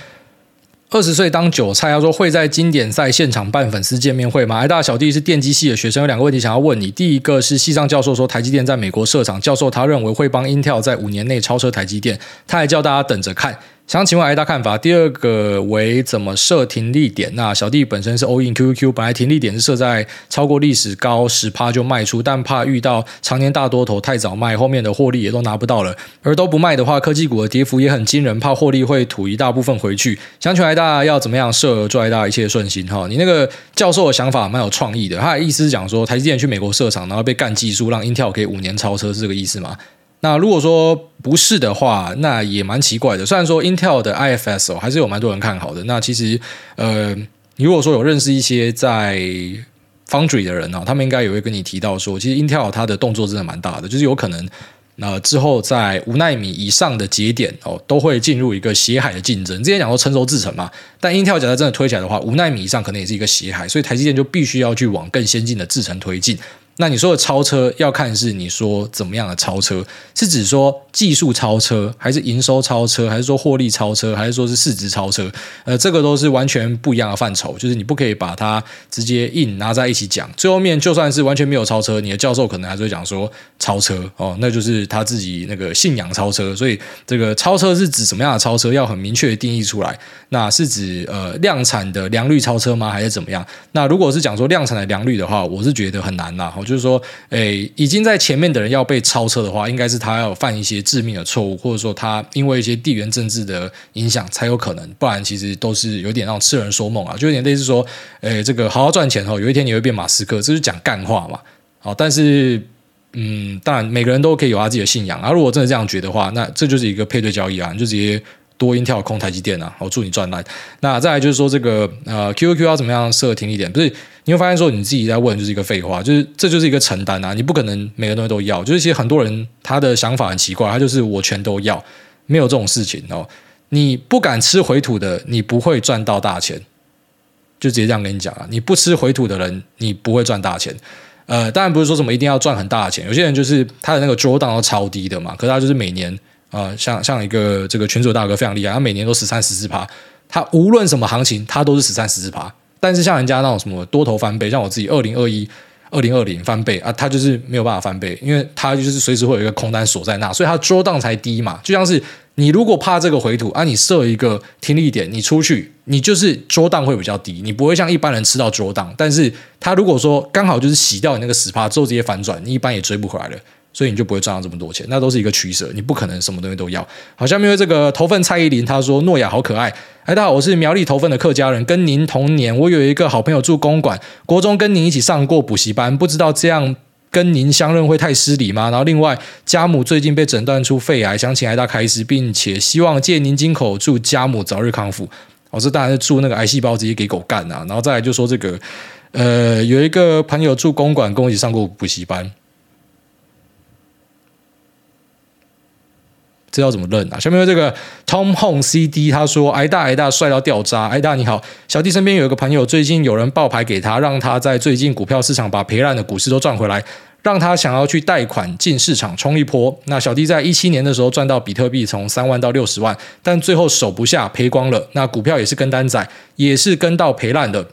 二十岁当韭菜，他说会在经典赛现场办粉丝见面会吗？哎，大小弟是电机系的学生，有两个问题想要问你。第一个是系上教授说台积电在美国设厂，教授他认为会帮 Intel 在五年内超车台积电，他还叫大家等着看。想请问艾大看法，第二个为怎么设停利点？那小弟本身是 all in QQQ，本来停利点是设在超过历史高十趴就卖出，但怕遇到常年大多头太早卖，后面的获利也都拿不到了。而都不卖的话，科技股的跌幅也很惊人，怕获利会吐一大部分回去。想请问艾大要怎么样设？祝艾大一切顺心哈。你那个教授的想法蛮有创意的，他的意思是讲说台积电去美国设厂，然后被干技术，让 Intel 可以五年超车，是这个意思吗？那如果说不是的话，那也蛮奇怪的。虽然说 Intel 的 IFS 哦，还是有蛮多人看好的。那其实，呃，你如果说有认识一些在 Foundry 的人哦，他们应该也会跟你提到说，其实 Intel 它的动作真的蛮大的，就是有可能那、之后在五奈米以上的节点哦，都会进入一个血海的竞争。之前讲说成熟制程嘛，但 Intel 假设真的推起来的话，五奈米以上可能也是一个血海，所以台积电就必须要去往更先进的制程推进。那你说的超车要看是你说怎么样的超车，是指说技术超车，还是营收超车，还是说获利超车，还是说是市值超车？呃，这个都是完全不一样的范畴，就是你不可以把它直接硬拿在一起讲。最后面就算是完全没有超车，你的教授可能还是会讲说超车哦，那就是他自己那个信仰超车。所以这个超车是指什么样的超车，要很明确的定义出来。那是指呃量产的良率超车吗？还是怎么样？那如果是讲说量产的良率的话，我是觉得很难呐。就是说，诶，已经在前面的人要被超车的话，应该是他要犯一些致命的错误，或者说他因为一些地缘政治的影响才有可能，不然其实都是有点让痴人说梦啊，就有点类似说，诶，这个好好赚钱哦，有一天你会变马斯克，这是讲干话嘛。好，但是，嗯，当然每个人都可以有他自己的信仰啊。如果真的这样觉得的话，那这就是一个配对交易啊，你就直接。多 Intel 空台积电啊，我祝你赚烂。那再来就是说这个呃 QQQ 要怎么样设停一点？不是你会发现说你自己在问就是一个废话，就是这就是一个承担啊，你不可能每个东西都要。就是其实很多人他的想法很奇怪，他就是我全都要，没有这种事情哦。你不敢吃回吐的，你不会赚到大钱。就直接这样跟你讲啊，你不吃回吐的人，你不会赚大钱。呃，当然不是说什么一定要赚很大的钱，有些人就是他的那个 drawdown 都超低的嘛，可是他就是每年。啊、呃，像像一个这个群主大哥非常厉害，他每年都十三十四趴，他无论什么行情，他都是十三十四趴。但是像人家那种什么多头翻倍，像我自己二零二一、二零二零翻倍啊，他就是没有办法翻倍，因为他就是随时会有一个空单锁在那，所以他桌档才低嘛。就像是你如果怕这个回吐啊，你设一个听力点，你出去，你就是桌档会比较低，你不会像一般人吃到桌档。但是他如果说刚好就是洗掉你那个十趴之后直接反转，你一般也追不回来了。所以你就不会赚到这么多钱。那都是一个取舍，你不可能什么东西都要。好，下面因为这个头份蔡依林，他说诺亚好可爱。哎，大家好，我是苗栗头份的客家人，跟您同年。我有一个好朋友住公馆，国中跟您一起上过补习班，不知道这样。跟您相认会太失礼吗？然后另外，家母最近被诊断出肺癌，想请癌大开示，并且希望借您金口祝家母早日康复。我、哦、这当然是祝那个癌细胞直接给狗干啊！然后再来就说这个，呃，有一个朋友住公馆，跟我一起上过补习班，这要怎么认啊？下面有这个 Tom Home CD，他说癌大癌大帅到掉渣，癌大你好，小弟身边有一个朋友，最近有人爆牌给他，让他在最近股票市场把赔烂的股市都赚回来。让他想要去贷款进市场冲一波。那小弟在一七年的时候赚到比特币从三万到六十万，但最后守不下赔光了。那股票也是跟单仔，也是跟到赔烂的。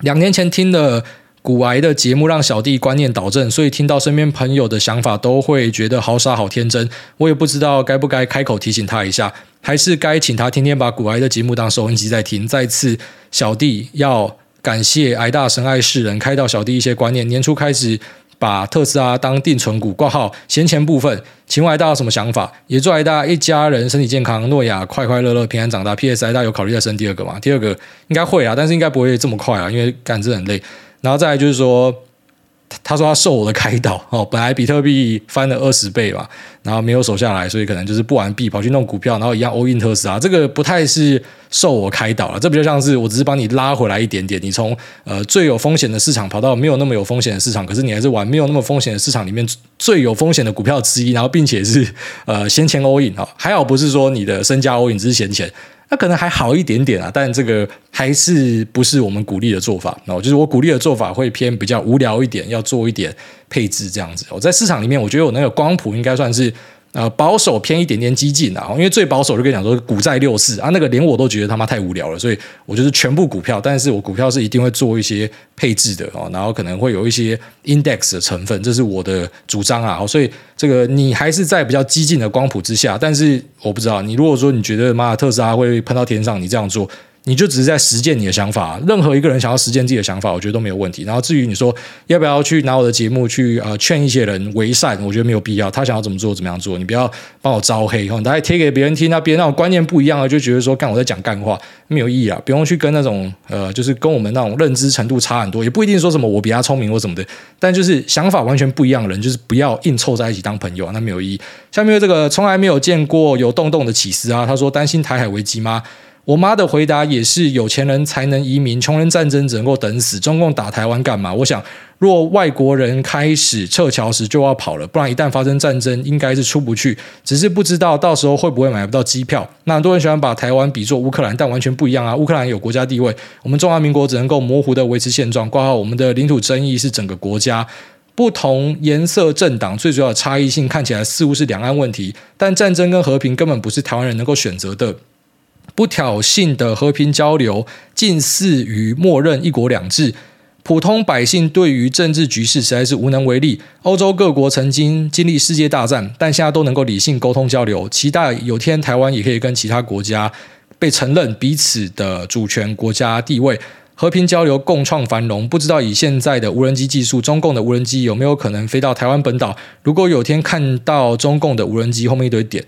两年前听了古癌的节目，让小弟观念导正，所以听到身边朋友的想法都会觉得好傻好天真。我也不知道该不该开口提醒他一下，还是该请他天天把古癌的节目当收音机在听。再次，小弟要感谢癌大神爱世人，开导小弟一些观念。年初开始。把特斯拉当定存股挂号，闲钱部分，请问癌大有什么想法？也祝癌大一家人身体健康，诺亚快快乐乐平安长大。P.S. 癌大有考虑再生第二个吗？第二个应该会啊，但是应该不会这么快啊，因为干这很累。然后再来就是说。他说他受我的开导 哦，本来比特币翻了二十倍嘛，然后没有守下来，所以可能就是不玩币跑去弄股票，然后一样 all in 特斯拉，这个不太是受我开导了，这比较像是我只是帮你拉回来一点点，你从呃最有风险的市场跑到没有那么有风险的市场，可是你还是玩没有那么风险的市场里面最有风险的股票之一，然后并且是呃先前 all in 哈，还好不是说你的身家 all in 只是闲钱。那可能还好一点点啊，但这个还是不是我们鼓励的做法。哦，就是我鼓励的做法会偏比较无聊一点，要做一点配置这样子。我在市场里面，我觉得我那个光谱应该算是。呃，保守偏一点点激进啊，因为最保守就跟你讲说股债六四啊，那个连我都觉得他妈太无聊了，所以我就是全部股票，但是我股票是一定会做一些配置的哦，然后可能会有一些 index 的成分，这是我的主张啊，所以这个你还是在比较激进的光谱之下，但是我不知道你如果说你觉得妈特斯拉会喷到天上，你这样做。你就只是在实践你的想法，任何一个人想要实践自己的想法，我觉得都没有问题。然后至于你说要不要去拿我的节目去呃劝一些人为善，我觉得没有必要。他想要怎么做怎么样做，你不要帮我招黑，你还贴给别人听，那别人那种观念不一样的就觉得说干我在讲干话，没有意义啊！不用去跟那种呃，就是跟我们那种认知程度差很多，也不一定说什么我比他聪明或什么的，但就是想法完全不一样的人，就是不要硬凑在一起当朋友啊，那没有意义。下面这个从来没有见过有洞洞的起司啊，他说担心台海危机吗？我妈的回答也是：有钱人才能移民，穷人战争只能够等死。中共打台湾干嘛？我想，若外国人开始撤侨时就要跑了，不然一旦发生战争，应该是出不去。只是不知道到时候会不会买不到机票。那很多人喜欢把台湾比作乌克兰，但完全不一样啊！乌克兰有国家地位，我们中华民国只能够模糊的维持现状。挂号我们的领土争议是整个国家不同颜色政党最主要的差异性，看起来似乎是两岸问题，但战争跟和平根本不是台湾人能够选择的。不挑衅的和平交流，近似于默认一国两制。普通百姓对于政治局势实在是无能为力。欧洲各国曾经经历世界大战，但现在都能够理性沟通交流。期待有天台湾也可以跟其他国家被承认彼此的主权、国家地位，和平交流，共创繁荣。不知道以现在的无人机技术，中共的无人机有没有可能飞到台湾本岛？如果有天看到中共的无人机后面一堆点。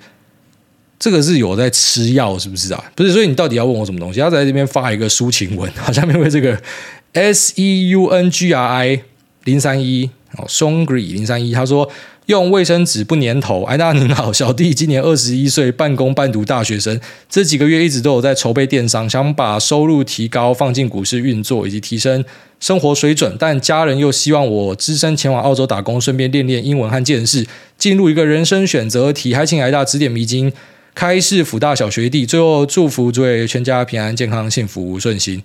这个是有在吃药，是不是啊？不是，所以你到底要问我什么东西？要在这边发一个抒情文，好，下面为这个 S E U N G R I 零三一哦，Songri 零三一，他说用卫生纸不粘头。哎，大家您好，小弟今年二十一岁，半工半读大学生，这几个月一直都有在筹备电商，想把收入提高，放进股市运作，以及提升生活水准。但家人又希望我只身前往澳洲打工，顺便练练英文和见识，进入一个人生选择题。还请哎大指点迷津。开市辅大小学弟，最后祝福诸位全家平安健康幸福顺心。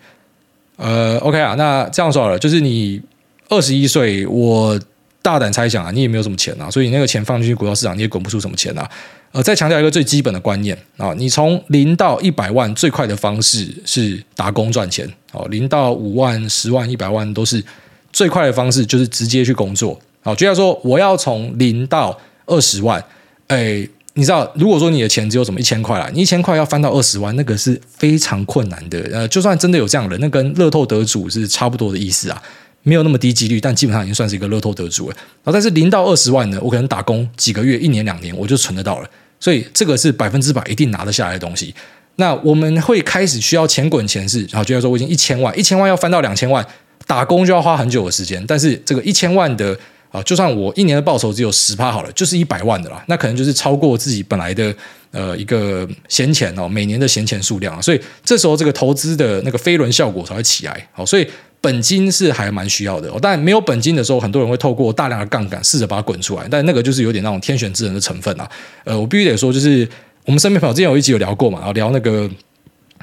呃，OK 啊，那这样说好了，就是你二十一岁，我大胆猜想啊，你也没有什么钱啊，所以那个钱放进去股票市场，你也滚不出什么钱啊。呃，再强调一个最基本的观念啊，你从零到一百万最快的方式是打工赚钱哦，零到五万、十万、一百万都是最快的方式，就是直接去工作。好，就像说我要从零到二十万，哎。你知道，如果说你的钱只有什么一千块啦，你一千块要翻到二十万，那个是非常困难的。呃，就算真的有这样的人，那跟乐透得主是差不多的意思啊。没有那么低几率，但基本上已经算是一个乐透得主了。然后但是零到二十万呢，我可能打工几个月、一年、两年，我就存得到了。所以这个是百分之百一定拿得下来的东西。那我们会开始需要钱滚钱是，然后就要说我已经一千万，一千万要翻到两千万，打工就要花很久的时间。但是这个一千万的啊，就算我一年的报酬只有十趴好了，就是一百万的啦，那可能就是超过自己本来的呃一个闲钱哦，每年的闲钱数量。所以这时候这个投资的那个飞轮效果才会起来。好，所以本金是还蛮需要的。但没有本金的时候，很多人会透过大量的杠杆试着把它滚出来，但那个就是有点那种天选之人的成分啊。呃，我必须得说，就是。我们身边朋友之前有一集有聊过嘛，然后聊那个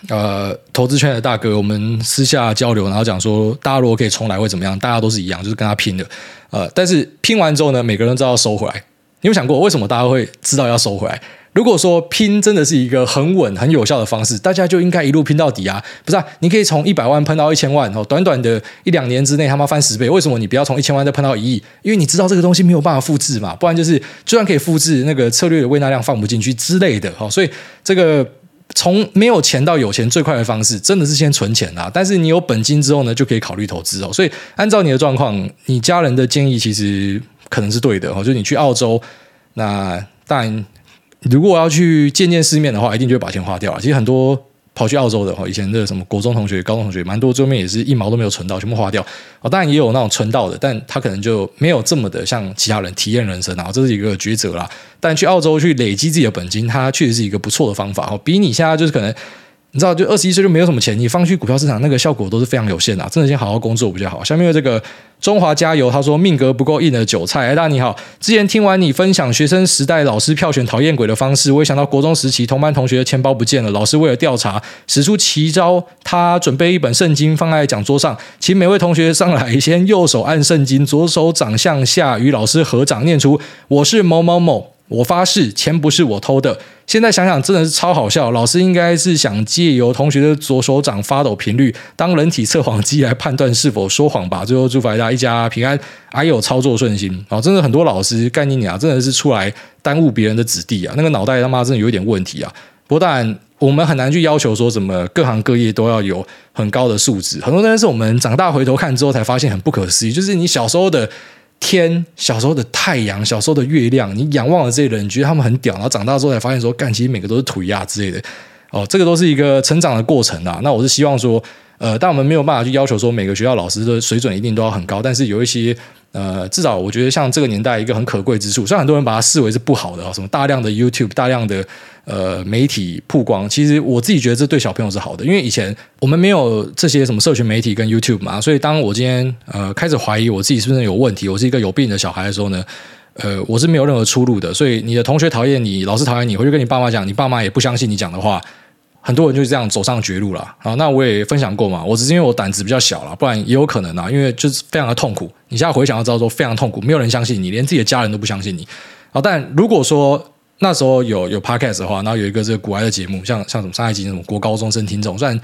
呃投资圈的大哥，我们私下交流，然后讲说，大家如果可以重来会怎么样？大家都是一样，就是跟他拼的。呃，但是拼完之后呢，每个人都知道要收回来。你有想过为什么大家会知道要收回来？如果说拼真的是一个很稳、很有效的方式，大家就应该一路拼到底啊！不是啊，你可以从一百万喷到一千万，哦，短短的一两年之内他妈翻十倍。为什么你不要从一千万再喷到一亿？因为你知道这个东西没有办法复制嘛，不然就是就算可以复制，那个策略的胃纳量放不进去之类的。好，所以这个从没有钱到有钱最快的方式，真的是先存钱啊！但是你有本金之后呢，就可以考虑投资哦。所以按照你的状况，你家人的建议其实可能是对的哦，就是你去澳洲，那但。如果我要去见见世面的话，一定就会把钱花掉了。其实很多跑去澳洲的，以前的什么国中同学、高中同学，蛮多最后面也是一毛都没有存到，全部花掉。哦，当然也有那种存到的，但他可能就没有这么的像其他人体验人生啊，这是一个抉择啦。但去澳洲去累积自己的本金，它确实是一个不错的方法哦，比你现在就是可能。你知道，就二十一岁就没有什么钱，你放去股票市场，那个效果都是非常有限的，真的先好好工作比较好。下面有这个中华加油，他说命格不够硬的韭菜。哎，大家你好，之前听完你分享学生时代老师票选讨厌鬼的方式，我也想到国中时期同班同学的钱包不见了，老师为了调查，使出奇招，他准备一本圣经放在讲桌上，请每位同学上来，先右手按圣经，左手掌向下与老师合掌，念出我是某某某。我发誓，钱不是我偷的。现在想想，真的是超好笑。老师应该是想借由同学的左手掌发抖频率，当人体测谎机来判断是否说谎吧。最后祝福大家一家平安，还有操作顺心。啊，真的很多老师干你娘，真的是出来耽误别人的子弟啊！那个脑袋他妈真的有一点问题啊。不过当然，我们很难去要求说什么各行各业都要有很高的素质。很多东西是我们长大回头看之后才发现很不可思议，就是你小时候的。天，小时候的太阳，小时候的月亮，你仰望了这些人，你觉得他们很屌，然后长大之后才发现说，干，其实每个都是土鸭之类的，哦，这个都是一个成长的过程啊。那我是希望说，呃，但我们没有办法去要求说每个学校老师的水准一定都要很高，但是有一些。呃，至少我觉得像这个年代一个很可贵之处，虽然很多人把它视为是不好的，什么大量的 YouTube、大量的呃媒体曝光，其实我自己觉得这对小朋友是好的，因为以前我们没有这些什么社群媒体跟 YouTube 嘛，所以当我今天呃开始怀疑我自己是不是有问题，我是一个有病的小孩的时候呢，呃，我是没有任何出路的。所以你的同学讨厌你，老师讨厌你，回去跟你爸妈讲，你爸妈也不相信你讲的话。很多人就是这样走上绝路了啊！那我也分享过嘛，我只是因为我胆子比较小了，不然也有可能啊，因为就是非常的痛苦。你现在回想要知道说非常痛苦，没有人相信你，连自己的家人都不相信你啊。但如果说那时候有有 podcast 的话，然后有一个这个股癌的节目，像像什么上一集那种国高中生听众，虽然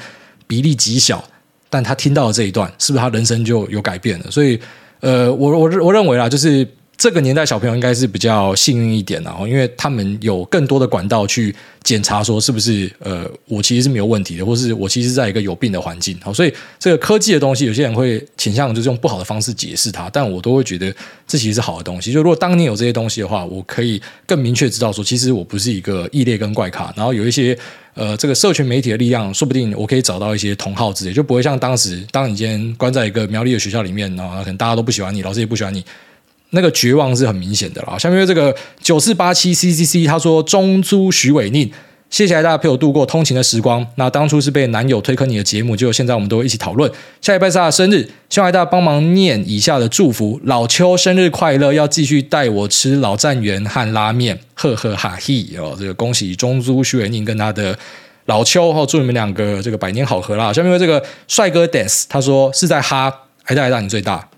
比例极小，但他听到了这一段，是不是他人生就有改变了？所以，呃，我我我认为啦，就是。这个年代小朋友应该是比较幸运一点的哦，因为他们有更多的管道去检查说是不是呃我其实是没有问题的，或是我其实在一个有病的环境。好，所以这个科技的东西，有些人会倾向就是用不好的方式解释它，但我都会觉得这其实是好的东西。就如果当年有这些东西的话，我可以更明确知道说，其实我不是一个异类跟怪咖。然后有一些呃这个社群媒体的力量，说不定我可以找到一些同好之类，就不会像当时当你今天关在一个苗栗的学校里面，然后可能大家都不喜欢你，老师也不喜欢你。那个绝望是很明显的啦。下面这个九四八七 C C C，他说中租许伟宁，谢谢大家陪我度过通勤的时光。那当初是被男友推坑你的节目，就现在我们都会一起讨论。下一拜是他的生日，希望大家帮忙念以下的祝福：老邱生日快乐，要继续带我吃老站园和拉面，呵呵哈嘿哦。这个恭喜中租许伟宁跟他的老邱，祝你们两个这个百年好合啦。下面这个帅哥 Des，他说是在哈，爱大爱大你最大。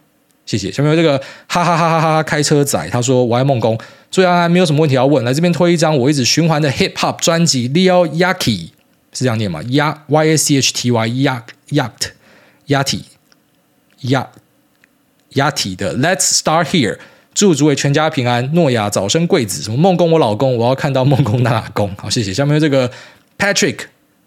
谢谢，下面这个哈哈哈哈哈哈开车仔，他说我爱梦工，最后还没有什么问题要问，来这边推一张我一直循环的 hip hop 专辑 Leo Yachty 是这样念吗？Y Y A C H T Y Yacht Yacht Yachty Yacht Yachty 的 Let's Start Here，祝诸位全家平安，诺亚早生贵子，什么梦工我老公，我要看到梦工那老公，好谢谢。下面这个 Patrick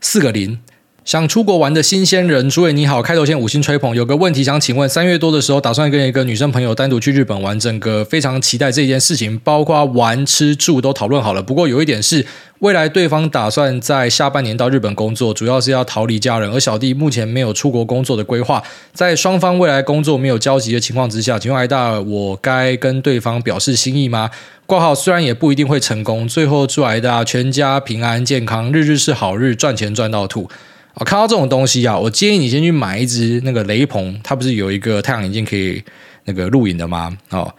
四个零。想出国玩的新鲜人，诸位你好，开头先五星吹捧，有个问题想请问，三月多的时候打算跟一个女生朋友单独去日本玩，整个非常期待这件事情，包括玩、吃、住都讨论好了。不过有一点是，未来对方打算在下半年到日本工作，主要是要逃离家人，而小弟目前没有出国工作的规划，在双方未来工作没有交集的情况之下，请问艾大，我该跟对方表示心意吗？挂号虽然也不一定会成功，最后祝艾大全家平安健康，日日是好日，赚钱赚到吐。啊，看到这种东西啊，我建议你先去买一支那个雷朋，它不是有一个太阳眼镜可以那个录影的吗？哦，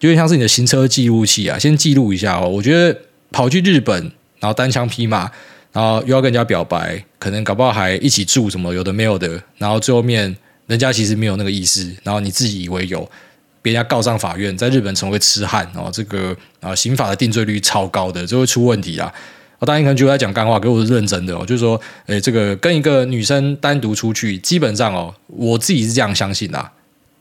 有点像是你的行车记录器啊，先记录一下哦。我觉得跑去日本，然后单枪匹马，然后又要跟人家表白，可能搞不好还一起住什么有的没有的，然后最后面人家其实没有那个意思，然后你自己以为有，别人家告上法院，在日本成为痴汉哦，这个啊刑法的定罪率超高的，就会出问题啊。我当然可能觉得在讲干话，可我是认真的哦。就是说，诶，这个跟一个女生单独出去，基本上哦，我自己是这样相信的。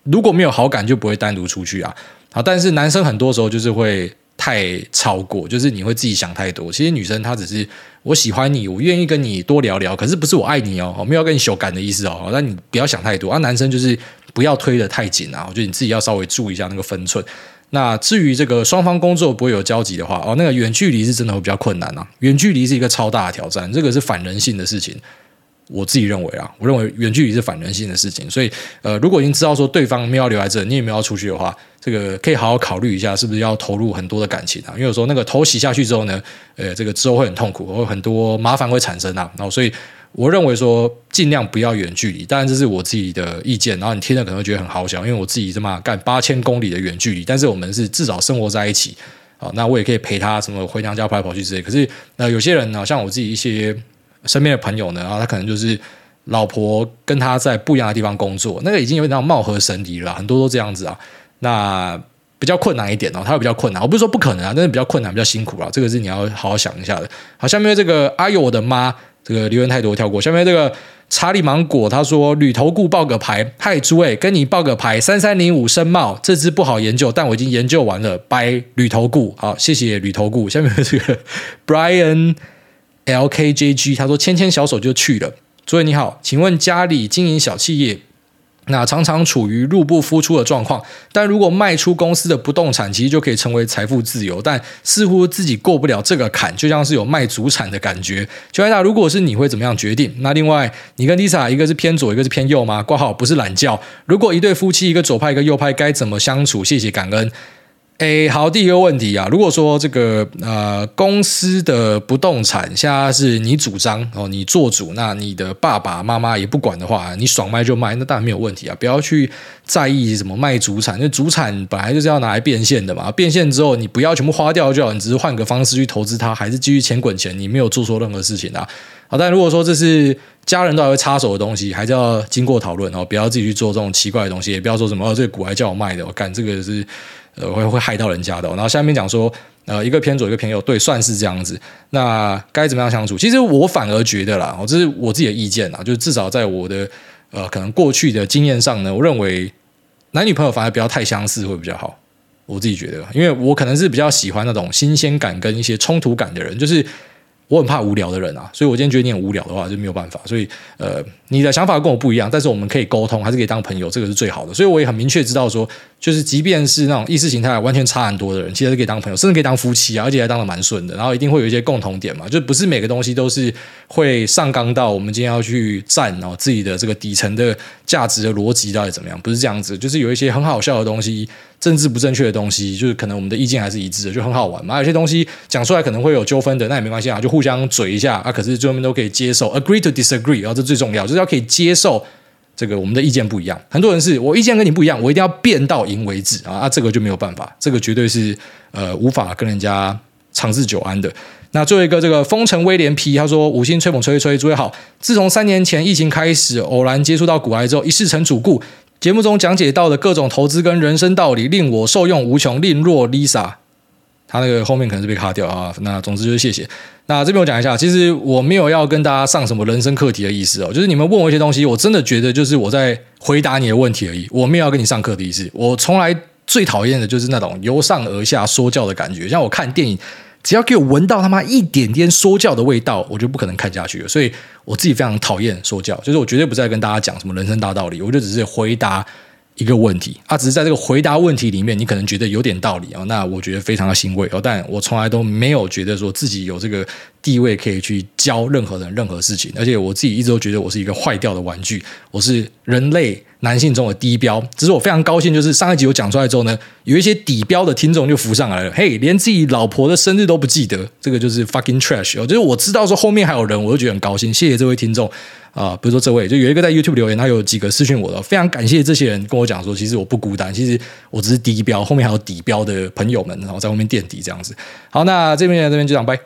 如果没有好感，就不会单独出去啊。好，但是男生很多时候就是会太超过，就是你会自己想太多。其实女生她只是我喜欢你，我愿意跟你多聊聊，可是不是我爱你哦，没有跟你修感的意思哦。那你不要想太多啊。男生就是不要推得太紧啊，我觉得你自己要稍微注意一下那个分寸。那至于这个双方工作不会有交集的话，哦，那个远距离是真的会比较困难啊。远距离是一个超大的挑战，这个是反人性的事情。我自己认为啊，我认为远距离是反人性的事情。所以，呃，如果已经知道说对方没有留在这，你也没有出去的话，这个可以好好考虑一下，是不是要投入很多的感情啊？因为有时候那个头洗下去之后呢，呃，这个之后会很痛苦，会很多麻烦会产生啊。然后，所以。我认为说尽量不要远距离，当然这是我自己的意见。然后你听了可能会觉得很好笑，因为我自己这么干八千公里的远距离，但是我们是至少生活在一起。好，那我也可以陪他什么回娘家跑来跑去之类。可是那，有些人呢，像我自己一些身边的朋友呢，啊，他可能就是老婆跟他在不一样的地方工作，那个已经有点貌合神离了，很多都这样子啊。那比较困难一点哦，他会比较困难。我不是说不可能啊，但是比较困难，比较辛苦啊。这个是你要好好想一下的。好，下面这个阿友的妈。这个留言太多，跳过。下面这个查理芒果他说：“旅投顾报个牌，嗨诸位，跟你报个牌，三三零五深茂这只不好研究，但我已经研究完了。拜旅投顾，好，谢谢旅投顾。下面这个 Brian LKJG 他说：“牵牵小手就去了。”诸位你好，请问家里经营小企业。那常常处于入不敷出的状况，但如果卖出公司的不动产，其实就可以成为财富自由。但似乎自己过不了这个坎，就像是有卖祖产的感觉。邱爱达，如果是你会怎么样决定？那另外，你跟 Lisa 一个是偏左，一个是偏右吗？挂号不是懒觉。如果一对夫妻，一个左派，一个右派，该怎么相处？谢谢感恩。诶，好，第一个问题啊，如果说这个呃公司的不动产现在是你主张哦，你做主，那你的爸爸妈妈也不管的话，你爽卖就卖，那当然没有问题啊，不要去在意什么卖祖产，因为祖产本来就是要拿来变现的嘛，变现之后你不要全部花掉就好，你只是换个方式去投资它，还是继续钱滚钱，你没有做错任何事情啊。好，但如果说这是家人都还会插手的东西，还是要经过讨论哦，不要自己去做这种奇怪的东西，也不要说什么哦，这个股还叫我卖的，我干这个是。呃，会会害到人家的。然后下面讲说，呃，一个偏左，一个偏右，对，算是这样子。那该怎么样相处？其实我反而觉得啦，我这是我自己的意见啦，就是至少在我的呃可能过去的经验上呢，我认为男女朋友反而不要太相似会比较好。我自己觉得，因为我可能是比较喜欢那种新鲜感跟一些冲突感的人，就是。我很怕无聊的人啊，所以我今天觉得你很无聊的话就没有办法。所以，呃，你的想法跟我不一样，但是我们可以沟通，还是可以当朋友，这个是最好的。所以我也很明确知道说，就是即便是那种意识形态完全差很多的人，其实是可以当朋友，甚至可以当夫妻啊，而且还当得蛮顺的。然后一定会有一些共同点嘛，就不是每个东西都是会上纲到我们今天要去占哦自己的这个底层的价值的逻辑到底怎么样？不是这样子，就是有一些很好笑的东西。政治不正确的东西，就是可能我们的意见还是一致的，就很好玩嘛。有些东西讲出来可能会有纠纷的，那也没关系啊，就互相嘴一下啊。可是最后面都可以接受，agree to disagree，然后这最重要，就要可以接受这个我们的意见不一样。很多人是我意见跟你不一样，我一定要变到赢为止啊，啊，这个就没有办法，这个绝对是呃无法跟人家长治久安的。那最后一个这个风城威廉 P，他说五星吹捧吹吹，诸位好。自从三年前疫情开始，偶然接触到股癌之后，一试成主顾。节目中讲解到的各种投资跟人生道理，令我受用无穷。令若 Lisa，他那个后面可能是被卡掉啊。那总之就是谢谢。那这边我讲一下，其实我没有要跟大家上什么人生课题的意思哦，就是你们问我一些东西，我真的觉得就是我在回答你的问题而已，我没有要跟你上课的意思。我从来最讨厌的就是那种由上而下说教的感觉，像我看电影。只要给我闻到他妈一点点说教的味道，我就不可能看下去了。所以我自己非常讨厌说教，就是我绝对不再跟大家讲什么人生大道理，我就只是回答。一个问题啊，只是在这个回答问题里面，你可能觉得有点道理啊，那我觉得非常的欣慰哦，但我从来都没有觉得说自己有这个地位可以去教任何人任何事情，而且我自己一直都觉得我是一个坏掉的玩具，我是人类男性中的低标。只是我非常高兴，就是上一集我讲出来之后呢，有一些底标的听众就浮上来了，嘿，连自己老婆的生日都不记得，这个就是 fucking trash 哦，就是我知道说后面还有人，我就觉得很高兴，谢谢这位听众。啊，比如说这位，就有一个在 YouTube 留言，他有几个私讯我的，非常感谢这些人跟我讲说，其实我不孤单，其实我只是低标，后面还有底标的朋友们，然后在后面垫底这样子。好，那这边这边就这样拜。